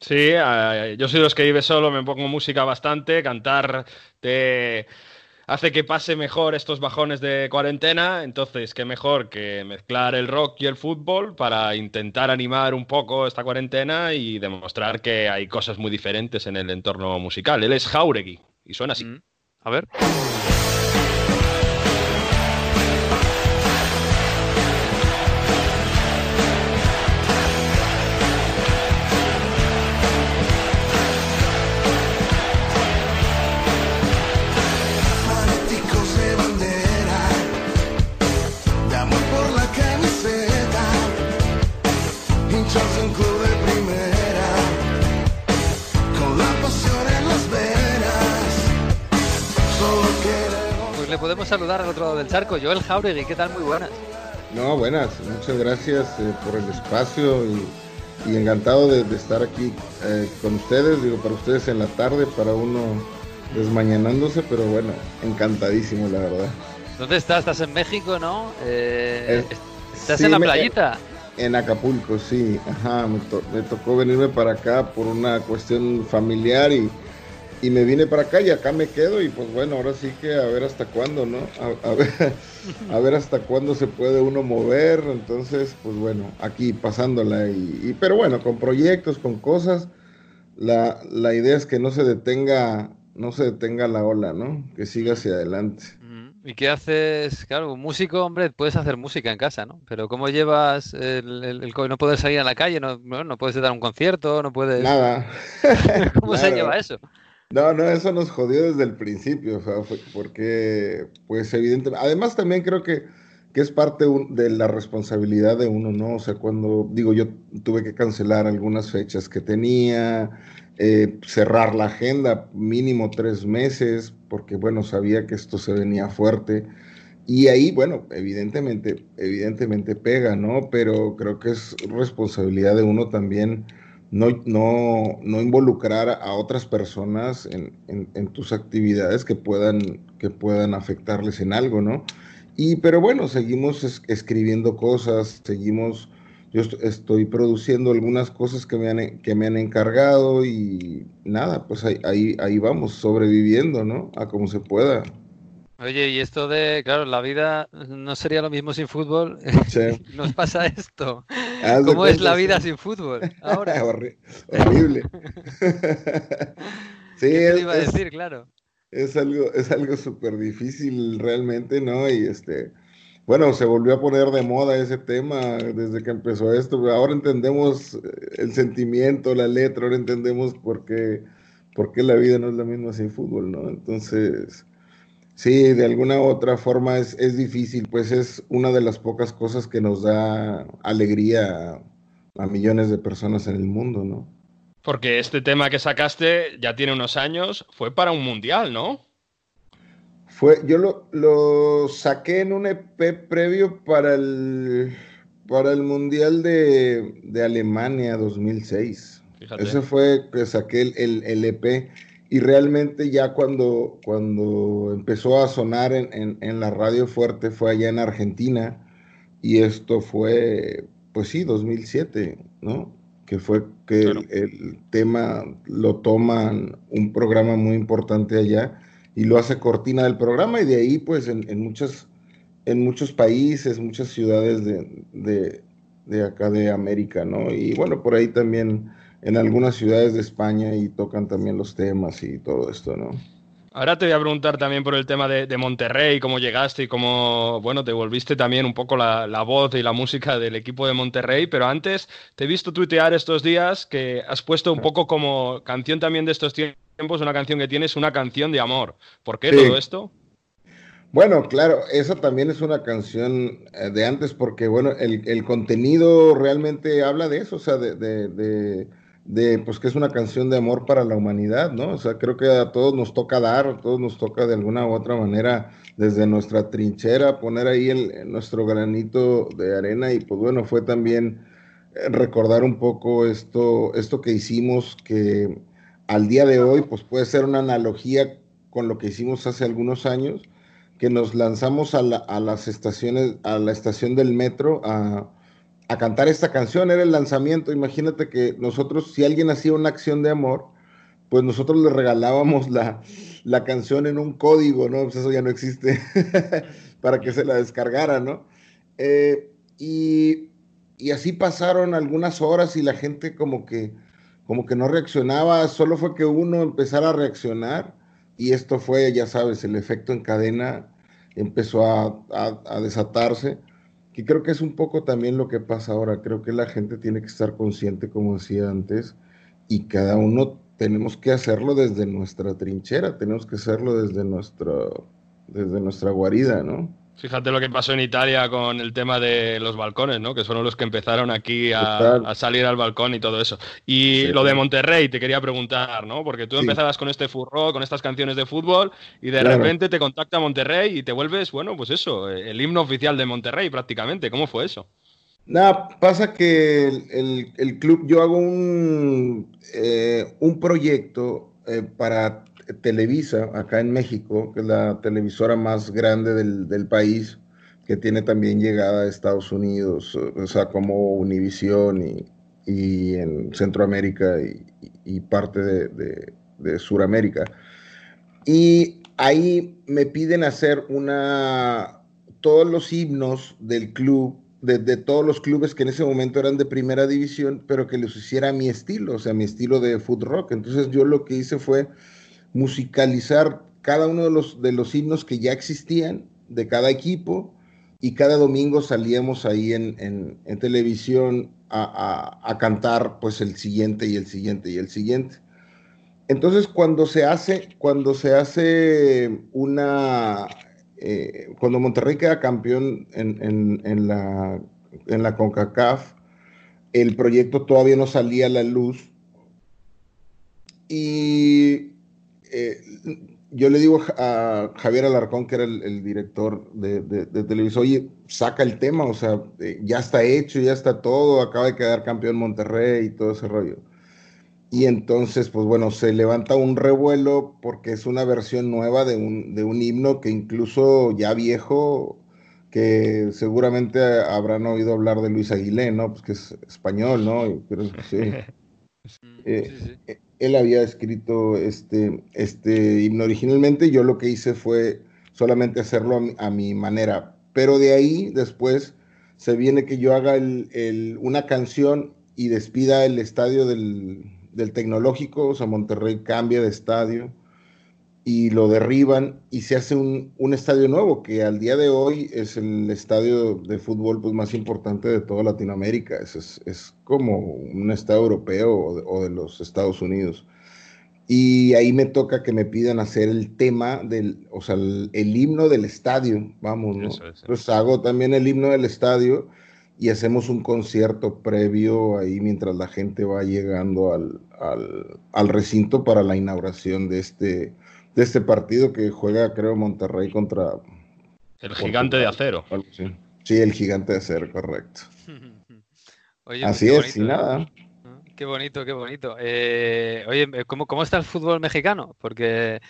Sí, eh, yo soy de los que vive solo, me pongo música bastante, cantar te hace que pase mejor estos bajones de cuarentena, entonces qué mejor que mezclar el rock y el fútbol para intentar animar un poco esta cuarentena y demostrar que hay cosas muy diferentes en el entorno musical. Él es Jauregui y suena así. Mm. A ver. Podemos saludar al otro lado del charco. Joel Jauregui, ¿qué tal? Muy buenas. No, buenas. Muchas gracias eh, por el espacio y, encantado de, estar aquí eh, con ustedes. Digo, para ustedes en la tarde, para uno desmañanándose, pero bueno, encantadísimo, la verdad. ¿Dónde estás? ¿Estás en México, no? Eh, ¿Estás en la playita? En Acapulco, sí. Ajá, me, tocó venirme para acá por una cuestión familiar y y me vine para acá y acá me quedo y pues bueno, ahora sí que a ver hasta cuándo, ¿no? A, ver, a ver hasta cuándo se puede uno mover, entonces pues bueno, aquí pasándola y, pero bueno, con proyectos, con cosas, la, la, idea es que no se detenga, no se detenga la ola, ¿no? Que siga hacia adelante. ¿Y qué haces? Claro, músico, hombre, puedes hacer música en casa, ¿no? Pero ¿cómo llevas el, el, no puedes salir a la calle, no, no, puedes dar un concierto, no puedes... Nada. ¿Cómo se lleva eso? No, no, eso nos jodió desde el principio, o porque, pues evidentemente, además también creo que, que es parte de la responsabilidad de uno, ¿no? O sea, cuando, digo, yo tuve que cancelar algunas fechas que tenía, eh, cerrar la agenda mínimo tres meses, porque, bueno, sabía que esto se venía fuerte. Y ahí, bueno, evidentemente, evidentemente pega, ¿no? Pero creo que es responsabilidad de uno también no, no, no involucrar a otras personas en, tus actividades que puedan, que puedan afectarles en algo, ¿no? Y, pero bueno, seguimos escribiendo cosas, seguimos, yo estoy produciendo algunas cosas que me han, que me han encargado y nada, pues ahí, ahí, ahí vamos, sobreviviendo, ¿no? A como se pueda. Oye, y esto de, claro, la vida no sería lo mismo sin fútbol. Sí. Nos pasa esto. ¿Cómo es la vida sin fútbol? Ahora. horrible. sí, ¿Qué te iba a decir, claro. Es algo, es algo súper difícil realmente, ¿no? Y este, bueno, se volvió a poner de moda ese tema desde que empezó esto. Ahora entendemos el sentimiento, la letra, ahora entendemos por qué, por qué la vida no es la misma sin fútbol, ¿no? Entonces Sí, de alguna u otra forma es, es, difícil, pues es una de las pocas cosas que nos da alegría a, millones de personas en el mundo, ¿no? Porque este tema que sacaste ya tiene unos años, fue para un mundial, ¿no? Fue, yo lo, lo saqué en un EP previo para el, para el Mundial de, de Alemania 2006. Fíjate. Ese fue que saqué el, el, el EP y realmente ya cuando, cuando empezó a sonar en, en, la radio fuerte fue allá en Argentina y esto fue, pues sí, 2007, ¿no? Que fue que el, tema lo toman un programa muy importante allá y lo hace cortina del programa y de ahí pues en, en muchas, en muchos países, muchas ciudades de, de, de acá de América, ¿no? Y bueno, por ahí también en algunas ciudades de España y tocan también los temas y todo esto, ¿no? Ahora te voy a preguntar también por el tema de, Monterrey, cómo llegaste y cómo, bueno, te volviste también un poco la, voz y la música del equipo de Monterrey, pero antes te he visto tuitear estos días que has puesto un poco como canción también de estos tiempos una canción que tienes una canción de amor. ¿Por qué todo esto? Bueno, claro, esa también es una canción eh, de antes porque, bueno, el, contenido realmente habla de eso, o sea, de, de, de, pues que es una canción de amor para la humanidad, ¿no? O sea, creo que a todos nos toca dar, a todos nos toca de alguna u otra manera desde nuestra trinchera poner ahí el, nuestro granito de arena y pues bueno, fue también eh, recordar un poco esto, esto que hicimos que al día de hoy pues puede ser una analogía con lo que hicimos hace algunos años, que nos lanzamos a, las estaciones, a la estación del metro a, a cantar esta canción, era el lanzamiento, imagínate que nosotros, si alguien hacía una acción de amor, pues nosotros le regalábamos la, la canción en un código, ¿no? Pues eso ya no existe, para que se la descargara, ¿no? Eh, y, y, así pasaron algunas horas y la gente como que, como que no reaccionaba, solo fue que uno empezara a reaccionar y esto fue, ya sabes, el efecto en cadena empezó a, a, a desatarse, que creo que es un poco también lo que pasa ahora, creo que la gente tiene que estar consciente, como decía antes, y cada uno tenemos que hacerlo desde nuestra trinchera, tenemos que hacerlo desde, nuestro, desde nuestra guarida, ¿no? Fíjate lo que pasó en Italia con el tema de los balcones, ¿no? Que fueron los que empezaron aquí a, salir al balcón y todo eso. Y lo de Monterrey, te quería preguntar, ¿no? Porque tú empezabas con este furro, con estas canciones de fútbol, y de repente te contacta Monterrey y te vuelves, bueno, pues eso, el himno oficial de Monterrey prácticamente. ¿Cómo fue eso? Nada, pasa que el, club, yo hago un, eh, un proyecto eh, para Televisa, acá en México, que es la televisora más grande del, país, que tiene también llegada a Estados Unidos, o sea, como Univisión y, y en Centroamérica y, parte de, de, Suramérica. Y ahí me piden hacer una, todos los himnos del club de, todos los clubes que en ese momento eran de primera división, pero que les hiciera mi estilo, o sea, mi estilo de foot rock. Entonces yo lo que hice fue musicalizar cada uno de los, de los himnos que ya existían de cada equipo y cada domingo salíamos ahí en, televisión a, a, cantar pues el siguiente y el siguiente y el siguiente. Entonces cuando se hace, cuando se hace una, eh, cuando Monterrey queda campeón en, la, en la CONCACAF, el proyecto todavía no salía a la luz. Y eh, yo le digo a Javier Alarcón, que era el, director de, de, televisión, oye, saca el tema, o sea, eh, ya está hecho, ya está todo, acaba de quedar campeón Monterrey y todo ese rollo. Y entonces, pues bueno, se levanta un revuelo porque es una versión nueva de un, de un himno que incluso ya viejo, que seguramente habrán oído hablar de Luis Aguilé, ¿no? Pues que es español, ¿no? Pero, sí. Eh, eh, él había escrito este, este himno originalmente, yo lo que hice fue solamente hacerlo a mi, manera, pero de ahí después se viene que yo haga el, una canción y despida el estadio del, del tecnológico, o sea, Monterrey cambia de estadio y lo derriban y se hace un, estadio nuevo que al día de hoy es el estadio de fútbol pues, más importante de toda Latinoamérica. Es, es, como un estadio europeo o de, los Estados Unidos. Y ahí me toca que me pidan hacer el tema del, o sea, el, himno del estadio, vamos, ¿no? Entonces hago también el himno del estadio y hacemos un concierto previo ahí mientras la gente va llegando al, al, recinto para la inauguración de este, de este partido que juega, creo, Monterrey contra... El gigante de acero. Sí. el gigante de acero, correcto. Así es, y nada. ¿eh? Qué bonito, qué bonito. Eh, oye, ¿cómo, ¿cómo está el fútbol mexicano? Porque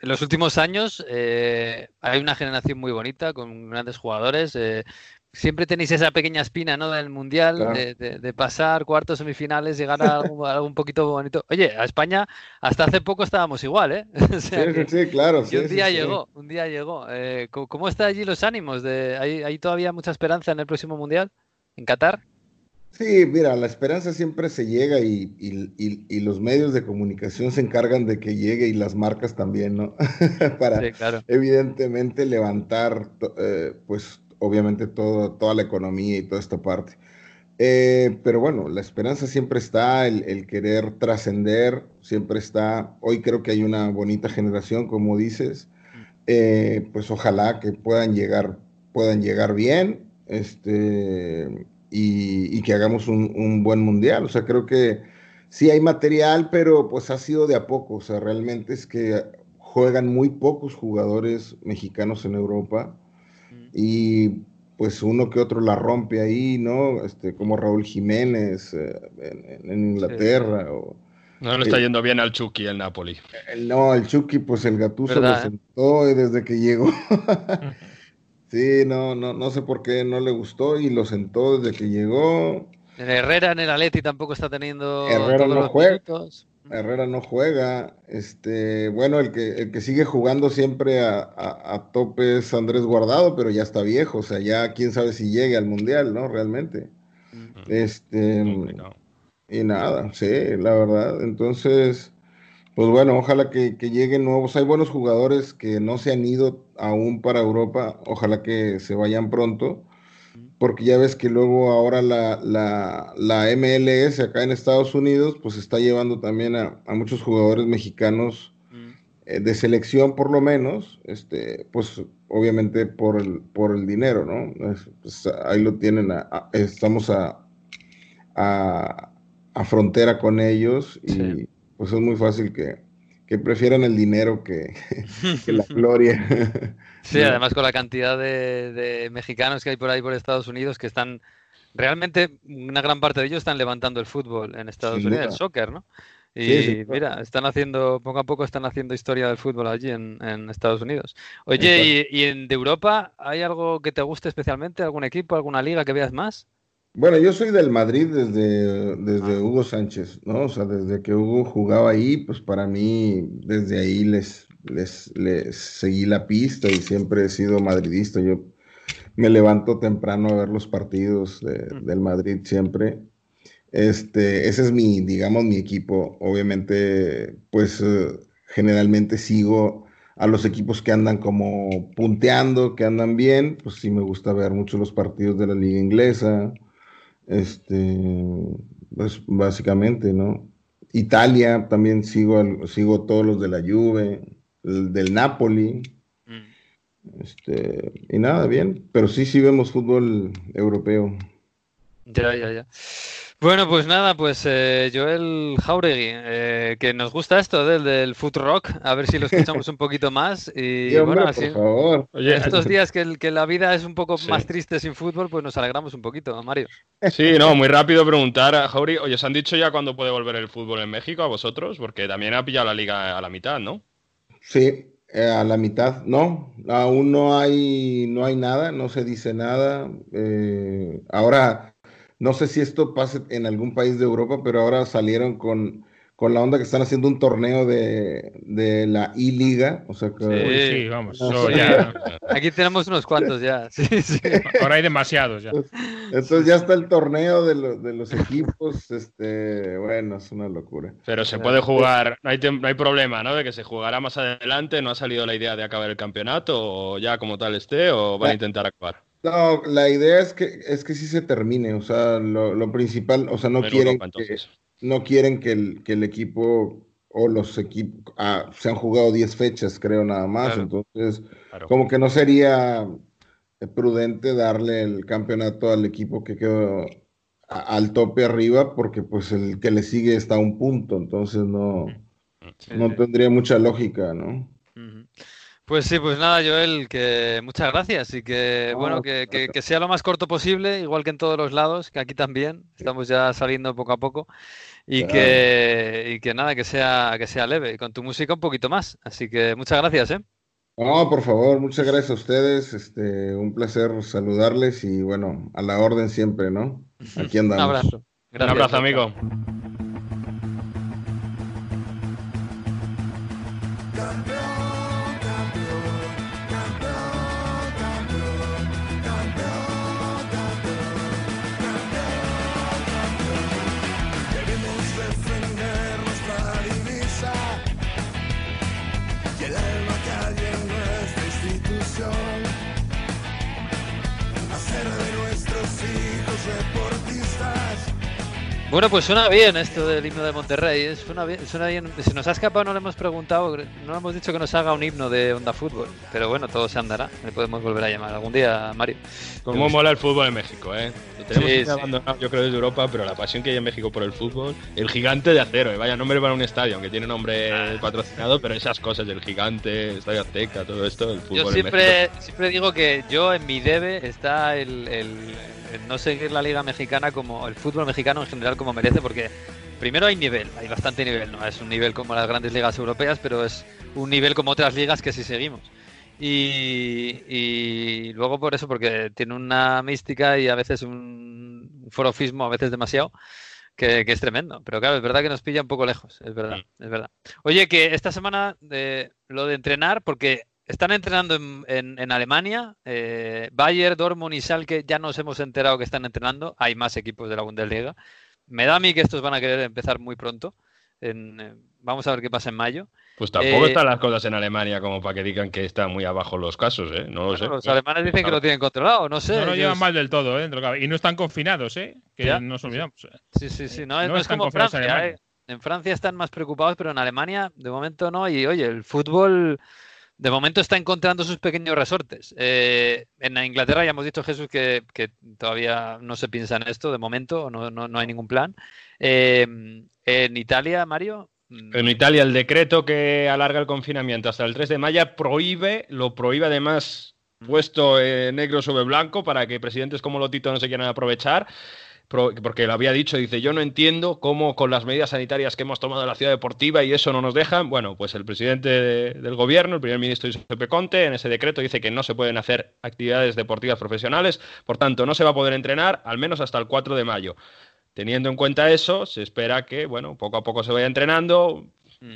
en los últimos años eh, hay una generación muy bonita con grandes jugadores. Eh, siempre tenéis esa pequeña espina ¿no? del mundial, de, pasar cuartos semifinales, llegar a algo, un poquito bonito. Oye, a España hasta hace poco estábamos igual, ¿eh? sí, sí, claro. Y un día llegó, un día llegó. Eh, ¿Cómo están allí los ánimos? De, ¿hay, todavía mucha esperanza en el próximo mundial? ¿En Qatar? Sí, mira, la esperanza siempre se llega y, y, los medios de comunicación se encargan de que llegue y las marcas también, ¿no? Para evidentemente levantar, eh, pues obviamente todo, toda la economía y toda esta parte. Eh, pero bueno, la esperanza siempre está, el, querer trascender siempre está. Hoy creo que hay una bonita generación, como dices. Eh, pues ojalá que puedan llegar, puedan llegar bien, este, y, que hagamos un, un, buen mundial. O sea, creo que sí hay material, pero pues ha sido de a poco. O sea, realmente es que juegan muy pocos jugadores mexicanos en Europa. Y pues uno que otro la rompe ahí, ¿no? Este, como Raúl Jiménez eh, en, Inglaterra. O, no le está yendo bien al Chucky el Napoli. no, el Chucky, pues el Gatuso lo sentó desde que llegó. sí, no, no, no sé por qué no le gustó y lo sentó desde que llegó. En Herrera en el Atleti tampoco está teniendo Herrera no juega. Herrera no juega. Este, bueno, el que, el que sigue jugando siempre a, a, tope es Andrés Guardado, pero ya está viejo. O sea, ya quién sabe si llegue al Mundial, ¿no? Realmente. Este. Y nada, sí, la verdad. Entonces, pues bueno, ojalá que, que, lleguen nuevos. Hay buenos jugadores que no se han ido aún para Europa. Ojalá que se vayan pronto porque ya ves que luego ahora la, la, MLS acá en Estados Unidos, pues está llevando también a, muchos jugadores mexicanos eh, de selección por lo menos, este, pues obviamente por el, por el dinero, ¿no? Pues, ahí lo tienen, estamos a, a, frontera con ellos y pues es muy fácil que, que prefieran el dinero que, que la gloria. Sí, además con la cantidad de, mexicanos que hay por ahí por Estados Unidos que están realmente una gran parte de ellos están levantando el fútbol en Estados Unidos, el soccer, ¿no? Y mira, están haciendo, poco a poco están haciendo historia del fútbol allí en, Estados Unidos. Oye, ¿y, en de Europa hay algo que te guste especialmente? ¿Algún equipo, alguna liga que veas más? Bueno, yo soy del Madrid desde, desde ah. Hugo Sánchez, ¿no? O sea, desde que Hugo jugaba ahí, pues para mí, desde ahí les, les, seguí la pista y siempre he sido madridista. Yo me levanto temprano a ver los partidos del Madrid siempre. Este, ese es mi, digamos, mi equipo. Obviamente, pues eh, generalmente sigo a los equipos que andan como punteando, que andan bien. Pues sí me gusta ver mucho los partidos de la liga inglesa. Este, pues básicamente, ¿no? Italia también sigo, sigo todos los de la Juve del Napoli. Mm. Este, y nada, bien, pero sí, sí vemos fútbol europeo. Ya, ya, ya. Bueno, pues nada, pues eh, Joel Jauregui, eh, que nos gusta esto del, del foot rock, a ver si lo escuchamos un poquito más. Y bueno, así, Oye, estos días que, que, la vida es un poco más triste sin fútbol, pues nos alegramos un poquito, Mario. Sí, no, muy rápido preguntar a Jauregui, oye, ¿os han dicho ya cuándo puede volver el fútbol en México a vosotros? Porque también ha pillado la liga a la mitad, ¿no? Sí, eh, a la mitad, no, aún no hay, no hay nada, no se dice nada. Eh, ahora, no sé si esto pase en algún país de Europa, pero ahora salieron con con la onda que están haciendo un torneo de, de la I-Liga. O sea que, sí, vamos. ya. Aquí tenemos unos cuantos ya. Sí, sí. Ahora hay demasiados ya. Entonces ya está el torneo de, de los equipos. Este, bueno, es una locura. Pero se puede jugar, no hay, no hay problema, ¿no? De que se jugará más adelante. ¿No ha salido la idea de acabar el campeonato o ya como tal esté o van a intentar acabar? No, la idea es que es que sí se termine, o sea, lo, lo principal, o sea, no quieren que, no quieren que el, que el equipo o los equipos ah, se han jugado 10 fechas, creo nada más. Entonces, como que no sería prudente darle el campeonato al equipo que quedó al tope arriba, porque pues el que le sigue está a un punto, entonces no, no tendría mucha lógica, ¿no? Pues sí, pues nada, Joel, que muchas gracias y que bueno, que, que, sea lo más corto posible, igual que en todos los lados, que aquí también, estamos ya saliendo poco a poco y que, y que nada, que sea, que sea leve y con tu música un poquito más. Así que muchas gracias, ¿eh? No, por favor, muchas gracias a ustedes, este, un placer saludarles y bueno, a la orden siempre, ¿no? Aquí andamos. un abrazo. Un abrazo, amigo. Bueno, pues suena bien esto del himno de Monterrey. ¿eh? Suena bien, suena bien. Si nos ha escapado, no le hemos preguntado, no le hemos dicho que nos haga un himno de Onda Fútbol. Pero bueno, todo se andará. Le podemos volver a llamar algún día, Mario. Como mola el fútbol en México, ¿eh? Lo tenemos sí, abandonado, yo creo, desde Europa, pero la pasión que hay en México por el fútbol, el gigante de acero, ¿eh? vaya nombre para un estadio, aunque tiene nombre ah. patrocinado, pero esas cosas, el gigante, estadio Azteca, todo esto, el fútbol. Yo siempre, siempre digo que yo en mi debe está el no seguir la liga mexicana como el fútbol mexicano en general como merece, porque primero hay nivel, hay bastante nivel, no es un nivel como las grandes ligas europeas, pero es un nivel como otras ligas que sí seguimos. Y, luego por eso, porque tiene una mística y a veces un forofismo, a veces demasiado, que, es tremendo. Pero claro, es verdad que nos pilla un poco lejos, es verdad, es verdad. Oye, que esta semana de, lo de entrenar, porque están entrenando en, Alemania. Eh, Bayer, Dortmund y Schalke ya nos hemos enterado que están entrenando. Hay más equipos de la Bundesliga. Me da a mí que estos van a querer empezar muy pronto. Eh, vamos a ver qué pasa en mayo. Pues tampoco eh, están las cosas en Alemania como para que digan que están muy abajo los casos, ¿eh? No lo sé. Los alemanes dicen que lo tienen controlado, no sé. No lo llevan mal del todo, ¿eh? Y no están confinados, ¿eh? Que ¿Ya? nos olvidamos. Sí, sí, sí. No, es como Francia, ¿eh? En Francia están más preocupados, pero en Alemania de momento no. Y oye, el fútbol de momento está encontrando sus pequeños resortes. Eh, en Inglaterra ya hemos dicho, Jesús, que, todavía no se piensa en esto, de momento, no, no, hay ningún plan. Eh, en Italia, Mario. Mm. En Italia, el decreto que alarga el confinamiento hasta el 3 de mayo prohíbe, lo prohíbe además puesto negro sobre blanco para que presidentes como Lotito no se quieran aprovechar porque lo había dicho, dice, yo no entiendo cómo con las medidas sanitarias que hemos tomado en la ciudad deportiva y eso no nos dejan. Bueno, pues el presidente del gobierno, el primer ministro Giuseppe Conte, en ese decreto dice que no se pueden hacer actividades deportivas profesionales, por tanto, no se va a poder entrenar al menos hasta el 4 de mayo. Teniendo en cuenta eso, se espera que, bueno, poco a poco se vaya entrenando.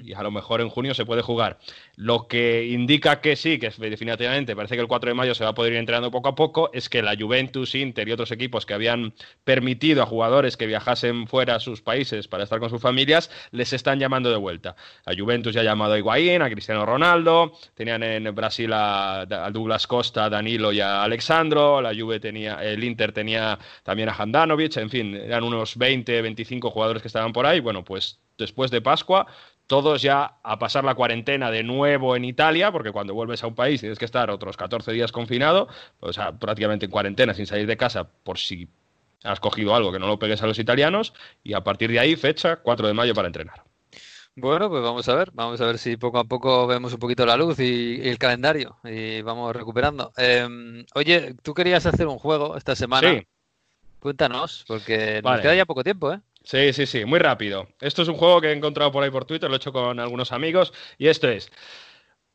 Y a lo mejor en junio se puede jugar. Lo que indica que sí, que definitivamente parece que el 4 de mayo se va a poder ir entrenando poco a poco, es que la Juventus, Inter y otros equipos que habían permitido a jugadores que viajasen fuera a sus países para estar con sus familias, les están llamando de vuelta. La Juventus ya ha llamado a Higuaín, a Cristiano Ronaldo, tenían en Brasil a, Douglas Costa, a Danilo y a Alexandro, la Juve tenía, el Inter tenía también a Handanovic, en fin, eran unos 20, 25 jugadores que estaban por ahí. Bueno, pues después de Pascua todos ya a pasar la cuarentena de nuevo en Italia, porque cuando vuelves a un país tienes que estar otros 14 días confinado, pues prácticamente en cuarentena sin salir de casa por si has cogido algo que no lo pegues a los italianos, y a partir de ahí fecha 4 de mayo para entrenar. Bueno, pues vamos a ver, vamos a ver si poco a poco vemos un poquito la luz y, el calendario y vamos recuperando. Em, oye, tú querías hacer un juego esta semana. Sí. Cuéntanos, porque nos queda ya poco tiempo, ¿eh? Sí, sí, sí, muy rápido. Esto es un juego que he encontrado por ahí por Twitter, lo he hecho con algunos amigos, y esto es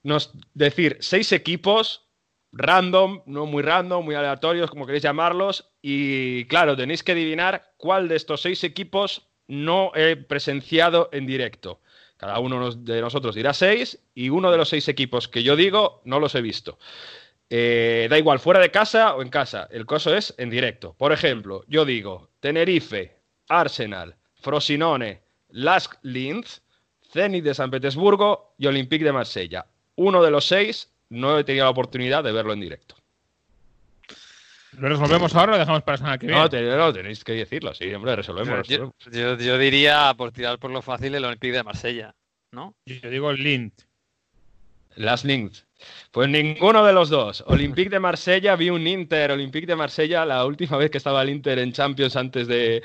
nos decir seis equipos random, no muy random, muy aleatorios, como queréis llamarlos, y claro, tenéis que adivinar cuál de estos seis equipos no he presenciado en directo. Cada uno de nosotros dirá seis, y uno de los seis equipos que yo digo no los he visto. Eh, da igual, fuera de casa o en casa, el coso es en directo. Por ejemplo, yo digo Tenerife, Arsenal, Frosinone, Lask Linz, Zenit de San Petersburgo y Olympique de Marsella. Uno de los seis no he tenido la oportunidad de verlo en directo. ¿Lo resolvemos ahora o lo dejamos para la semana que viene? No, tenéis que decirlo, sí, hombre, resolvemos. Yo, yo, diría, por tirar por lo fácil, el Olympique de Marsella, ¿no? Yo digo Linz. Las Linz. Pues ninguno de los dos. Olympique de Marsella, vi un Inter, Olympique de Marsella, la última vez que estaba el Inter en Champions antes de,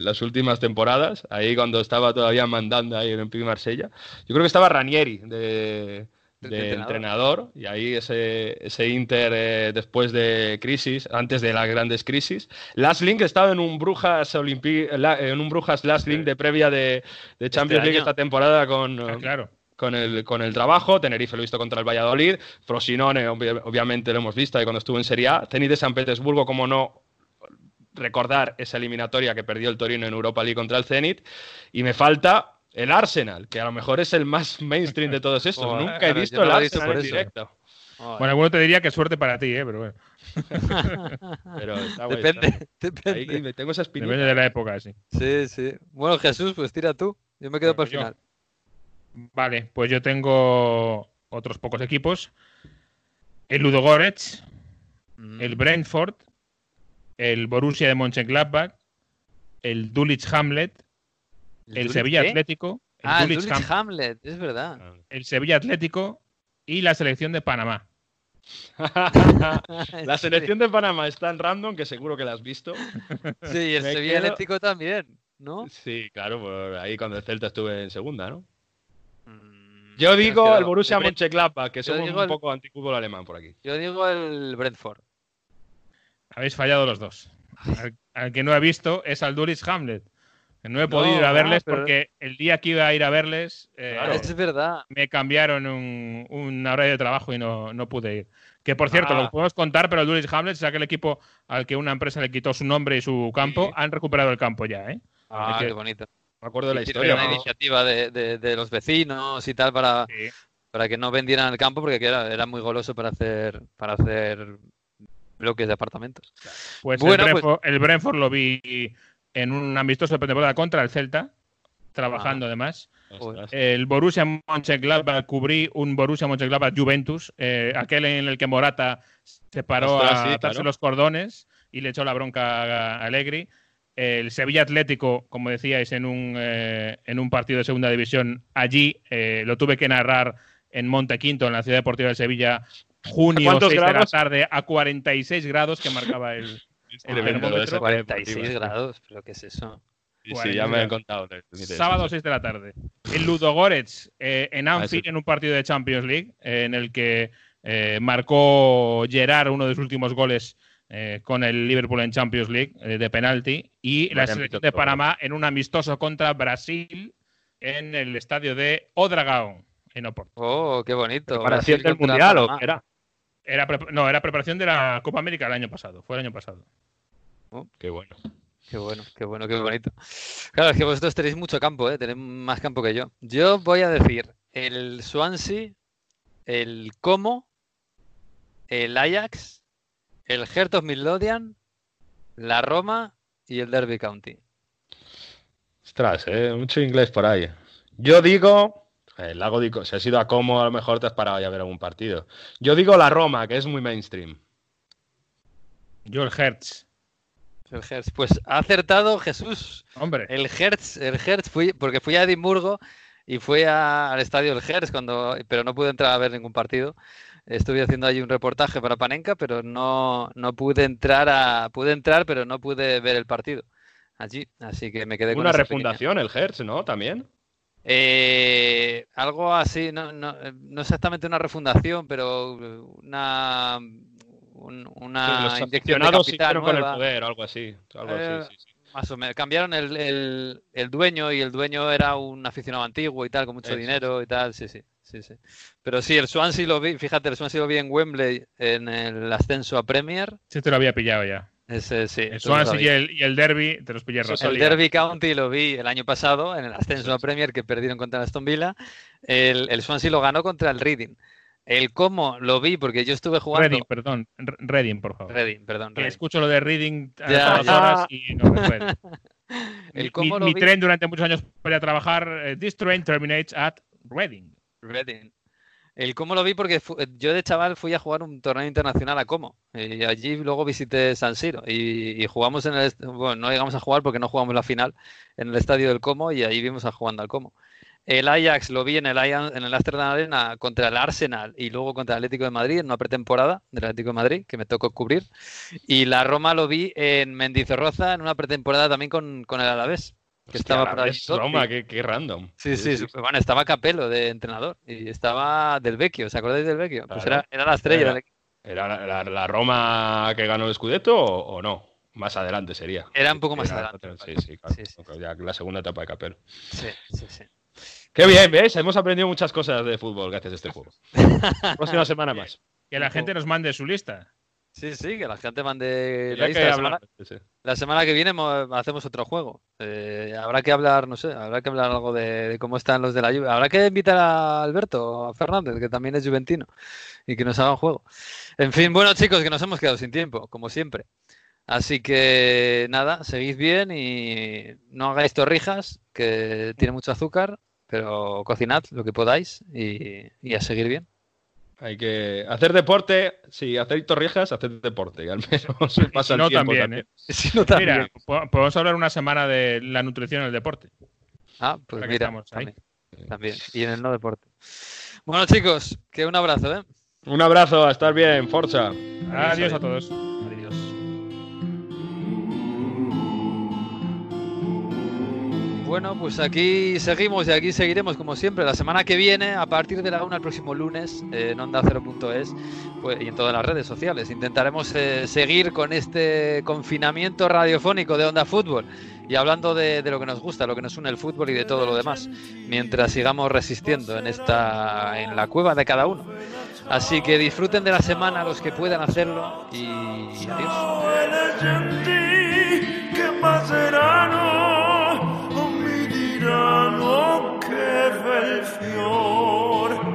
las últimas temporadas, ahí cuando estaba todavía mandando ahí el Olympique de Marsella. Yo creo que estaba Ranieri de, entrenador. y ahí ese, ese Inter eh, después de crisis, antes de las grandes crisis. Last Link estaba en un Brujas Olympique, en un Brujas Last Link de previa de, Champions este League esta temporada con... Ah, claro con el, con el trabajo. Tenerife lo he visto contra el Valladolid. Frosinone, obviamente, lo hemos visto ahí cuando estuvo en Serie A. Zenit de San Petersburgo, como no recordar esa eliminatoria que perdió el Torino en Europa League contra el Zenit. Y me falta el Arsenal, que a lo mejor es el más mainstream de todos estos. Nunca he visto el Arsenal en directo. Bueno, alguno te diría que suerte para ti, ¿eh? pero bueno. pero depende, depende. tengo esa Depende de la época, sí. Sí, sí. Bueno, Jesús, pues tira tú. Yo me quedo para el final. Vale, pues yo tengo otros pocos equipos. El Ludogorets, mm. el Brentford, el Borussia de Mönchengladbach, el Dulwich Hamlet, el, Sevilla Atlético, el ah, Dulwich, Hamlet, es verdad. El Sevilla Atlético y la selección de Panamá. la selección de Panamá está en random, que seguro que la has visto. Sí, y el Sevilla Atlético también, ¿no? Sí, claro, pues ahí cuando el Celta estuve en segunda, ¿no? Mm, yo digo el Borussia Mönchengladbach, que somos un poco anticúbolo alemán por aquí. Yo digo el Brentford. Habéis fallado los dos. Al, que no he visto es al Duris Hamlet. No he podido ir a verles porque el día que iba a ir a verles, eh, es verdad. me cambiaron un, un, horario de trabajo y no, no pude ir. Que por cierto, lo ah. podemos contar, pero el Duris Hamlet es aquel equipo al que una empresa le quitó su nombre y su campo. Han recuperado el campo ya, ¿eh? Ah, qué bonito. Me acuerdo de la historia. Una iniciativa de, de, los vecinos y tal para, para que no vendieran el campo porque era, era muy goloso para hacer, para hacer bloques de apartamentos. Pues, bueno, el, Brentford, el Brentford lo vi en un amistoso de temporada contra el Celta, trabajando ah. además. El Borussia Mönchengladbach cubrí un Borussia Mönchengladbach Juventus, eh, aquel en el que Morata se paró a atarse los cordones y le echó la bronca a Allegri. El Sevilla Atlético, como decíais, en un, eh, en un partido de segunda división, allí eh, lo tuve que narrar en Montequinto, en la ciudad deportiva de Sevilla, junio, 6 de la tarde, a 46 grados que marcaba el, el 46 grados, pero ¿qué es eso? Sí, ya me han contado. Sábado 6 de la tarde. El Ludogorets eh, en ah, Anfield, en un partido de Champions League, eh, en el que eh, marcó Gerard uno de sus últimos goles con el Liverpool en Champions League de penalti. Y la selección de Panamá en un amistoso contra Brasil en el estadio de Odragao, en Oporto. Oh, qué bonito. ¿Preparación del Mundial o qué era? era no, era preparación de la Copa América el año pasado. Fue el año pasado. Oh, qué bueno. Qué bueno, qué bueno, qué bonito. Claro, es que vosotros tenéis mucho campo, ¿eh? tenéis más campo que yo. Yo voy a decir el Swansea, el Como, el Ajax, el Heart of Midlothian, la Roma y el Derby County. Ostras, ¿eh? mucho inglés por ahí. Yo digo, el lago digo, si has ido a Como, a lo mejor te has parado ya a ver algún partido. Yo digo la Roma, que es muy mainstream. Yo el Hertz. El Hertz. Pues ha acertado Jesús. Hombre. El Hertz, el Hertz fui, porque fui a Edimburgo y fui al estadio del Hertz cuando, pero no pude entrar a ver ningún partido. Estuve haciendo allí un reportaje para Panenka, pero no, no pude entrar a, pude entrar, pero no pude ver el partido allí. Así que me quedé con una refundación el Hertz, ¿no? También. Eh, algo así, no, no, no, exactamente una refundación, pero una una inyección de capital con el poder o algo así. Eh, más o menos. Cambiaron el, el, dueño y el dueño era un aficionado antiguo y tal, con mucho dinero y tal. Sí, sí, sí, sí. Pero sí, el Swansea lo vi, fíjate, el Swansea lo vi en Wembley en el ascenso a Premier. Sí, te lo había pillado ya. Ese, sí, el Swansea y el, y el, Derby te los pillé El Derby County lo vi el año pasado en el ascenso a Premier que perdieron contra Aston Villa. El, el Swansea lo ganó contra el Reading. El cómo lo vi porque yo estuve jugando. Reading, perdón. Reading, por favor. Reading, perdón. Que escucho lo de Reading a todas horas y no El cómo mi, mi tren durante muchos años para trabajar. Eh, this train terminates at Reading. Reading. El cómo lo vi porque yo de chaval fui a jugar un torneo internacional a Como. Y allí luego visité San Siro. Y, jugamos en el. Bueno, no llegamos a jugar porque no jugamos la final en el estadio del Como y ahí vimos a jugando al Como. El Ajax lo vi en el, en el Amsterdam Arena contra el Arsenal y luego contra el Atlético de Madrid en una pretemporada del Atlético de Madrid que me tocó cubrir. Y la Roma lo vi en Mendizorroza en una pretemporada también con, el Alavés. Que estaba por ahí. Roma, qué, random. Sí, sí, bueno, estaba Capello de entrenador y estaba Del Vecchio, ¿os acordáis del Vecchio? Pues era, la estrella. ¿Era, la, Roma que ganó el Scudetto o, no? Más adelante sería. Era un poco más adelante. Sí, sí, claro. Ya la segunda etapa de Capello. Sí, sí, sí. Qué bien, ¿ves? Hemos aprendido muchas cosas de fútbol gracias a este juego. Próxima semana más. Que la gente nos mande su lista. Sí, sí, que la gente mande la lista. La semana, que viene hacemos otro juego. Eh, habrá que hablar, no sé, habrá que hablar algo de, cómo están los de la lluvia. Habrá que invitar a Alberto, a Fernández, que también es juventino, y que nos haga un juego. En fin, bueno, chicos, que nos hemos quedado sin tiempo, como siempre. Así que nada, seguid bien y no hagáis torrijas, que tiene mucho azúcar pero cocinad lo que podáis y, a seguir bien. Hay que hacer deporte, sí, hacer torrijas, hacer deporte, al menos pasa el no tiempo también, ¿eh? Si no, también. Mira, po- podemos hablar una semana de la nutrición en el deporte. Ah, pues mira, estamos ahí. también, también. Y en el no deporte. Bueno, chicos, que un abrazo, ¿eh? Un abrazo, a estar bien, Forza. Adiós a todos. Bueno, pues aquí seguimos y aquí seguiremos como siempre. La semana que viene, a partir de la 1 el próximo lunes, en onda 0.es pues, y en todas las redes sociales. Intentaremos eh, seguir con este confinamiento radiofónico de Onda Fútbol y hablando de, de lo que nos gusta, lo que nos une el fútbol y de todo lo demás, mientras sigamos resistiendo en esta en la cueva de cada uno. Así que disfruten de la semana los que puedan hacerlo y adiós. Mi diranno che bel fior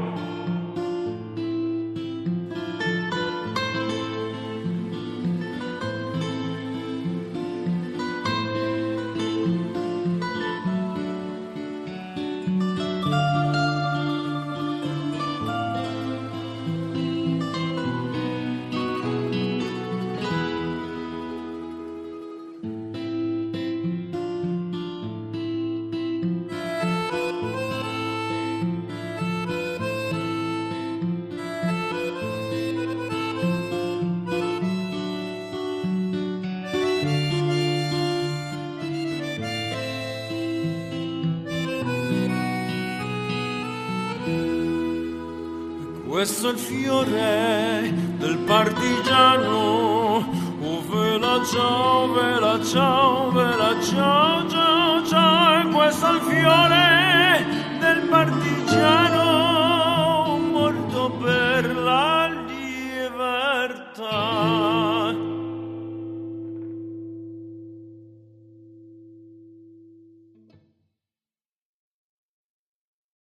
È il fiore del partigiano. Oh, vela ciao, vela ciao, vela ciao, ciao, ciao. E questo è il fiore del partigiano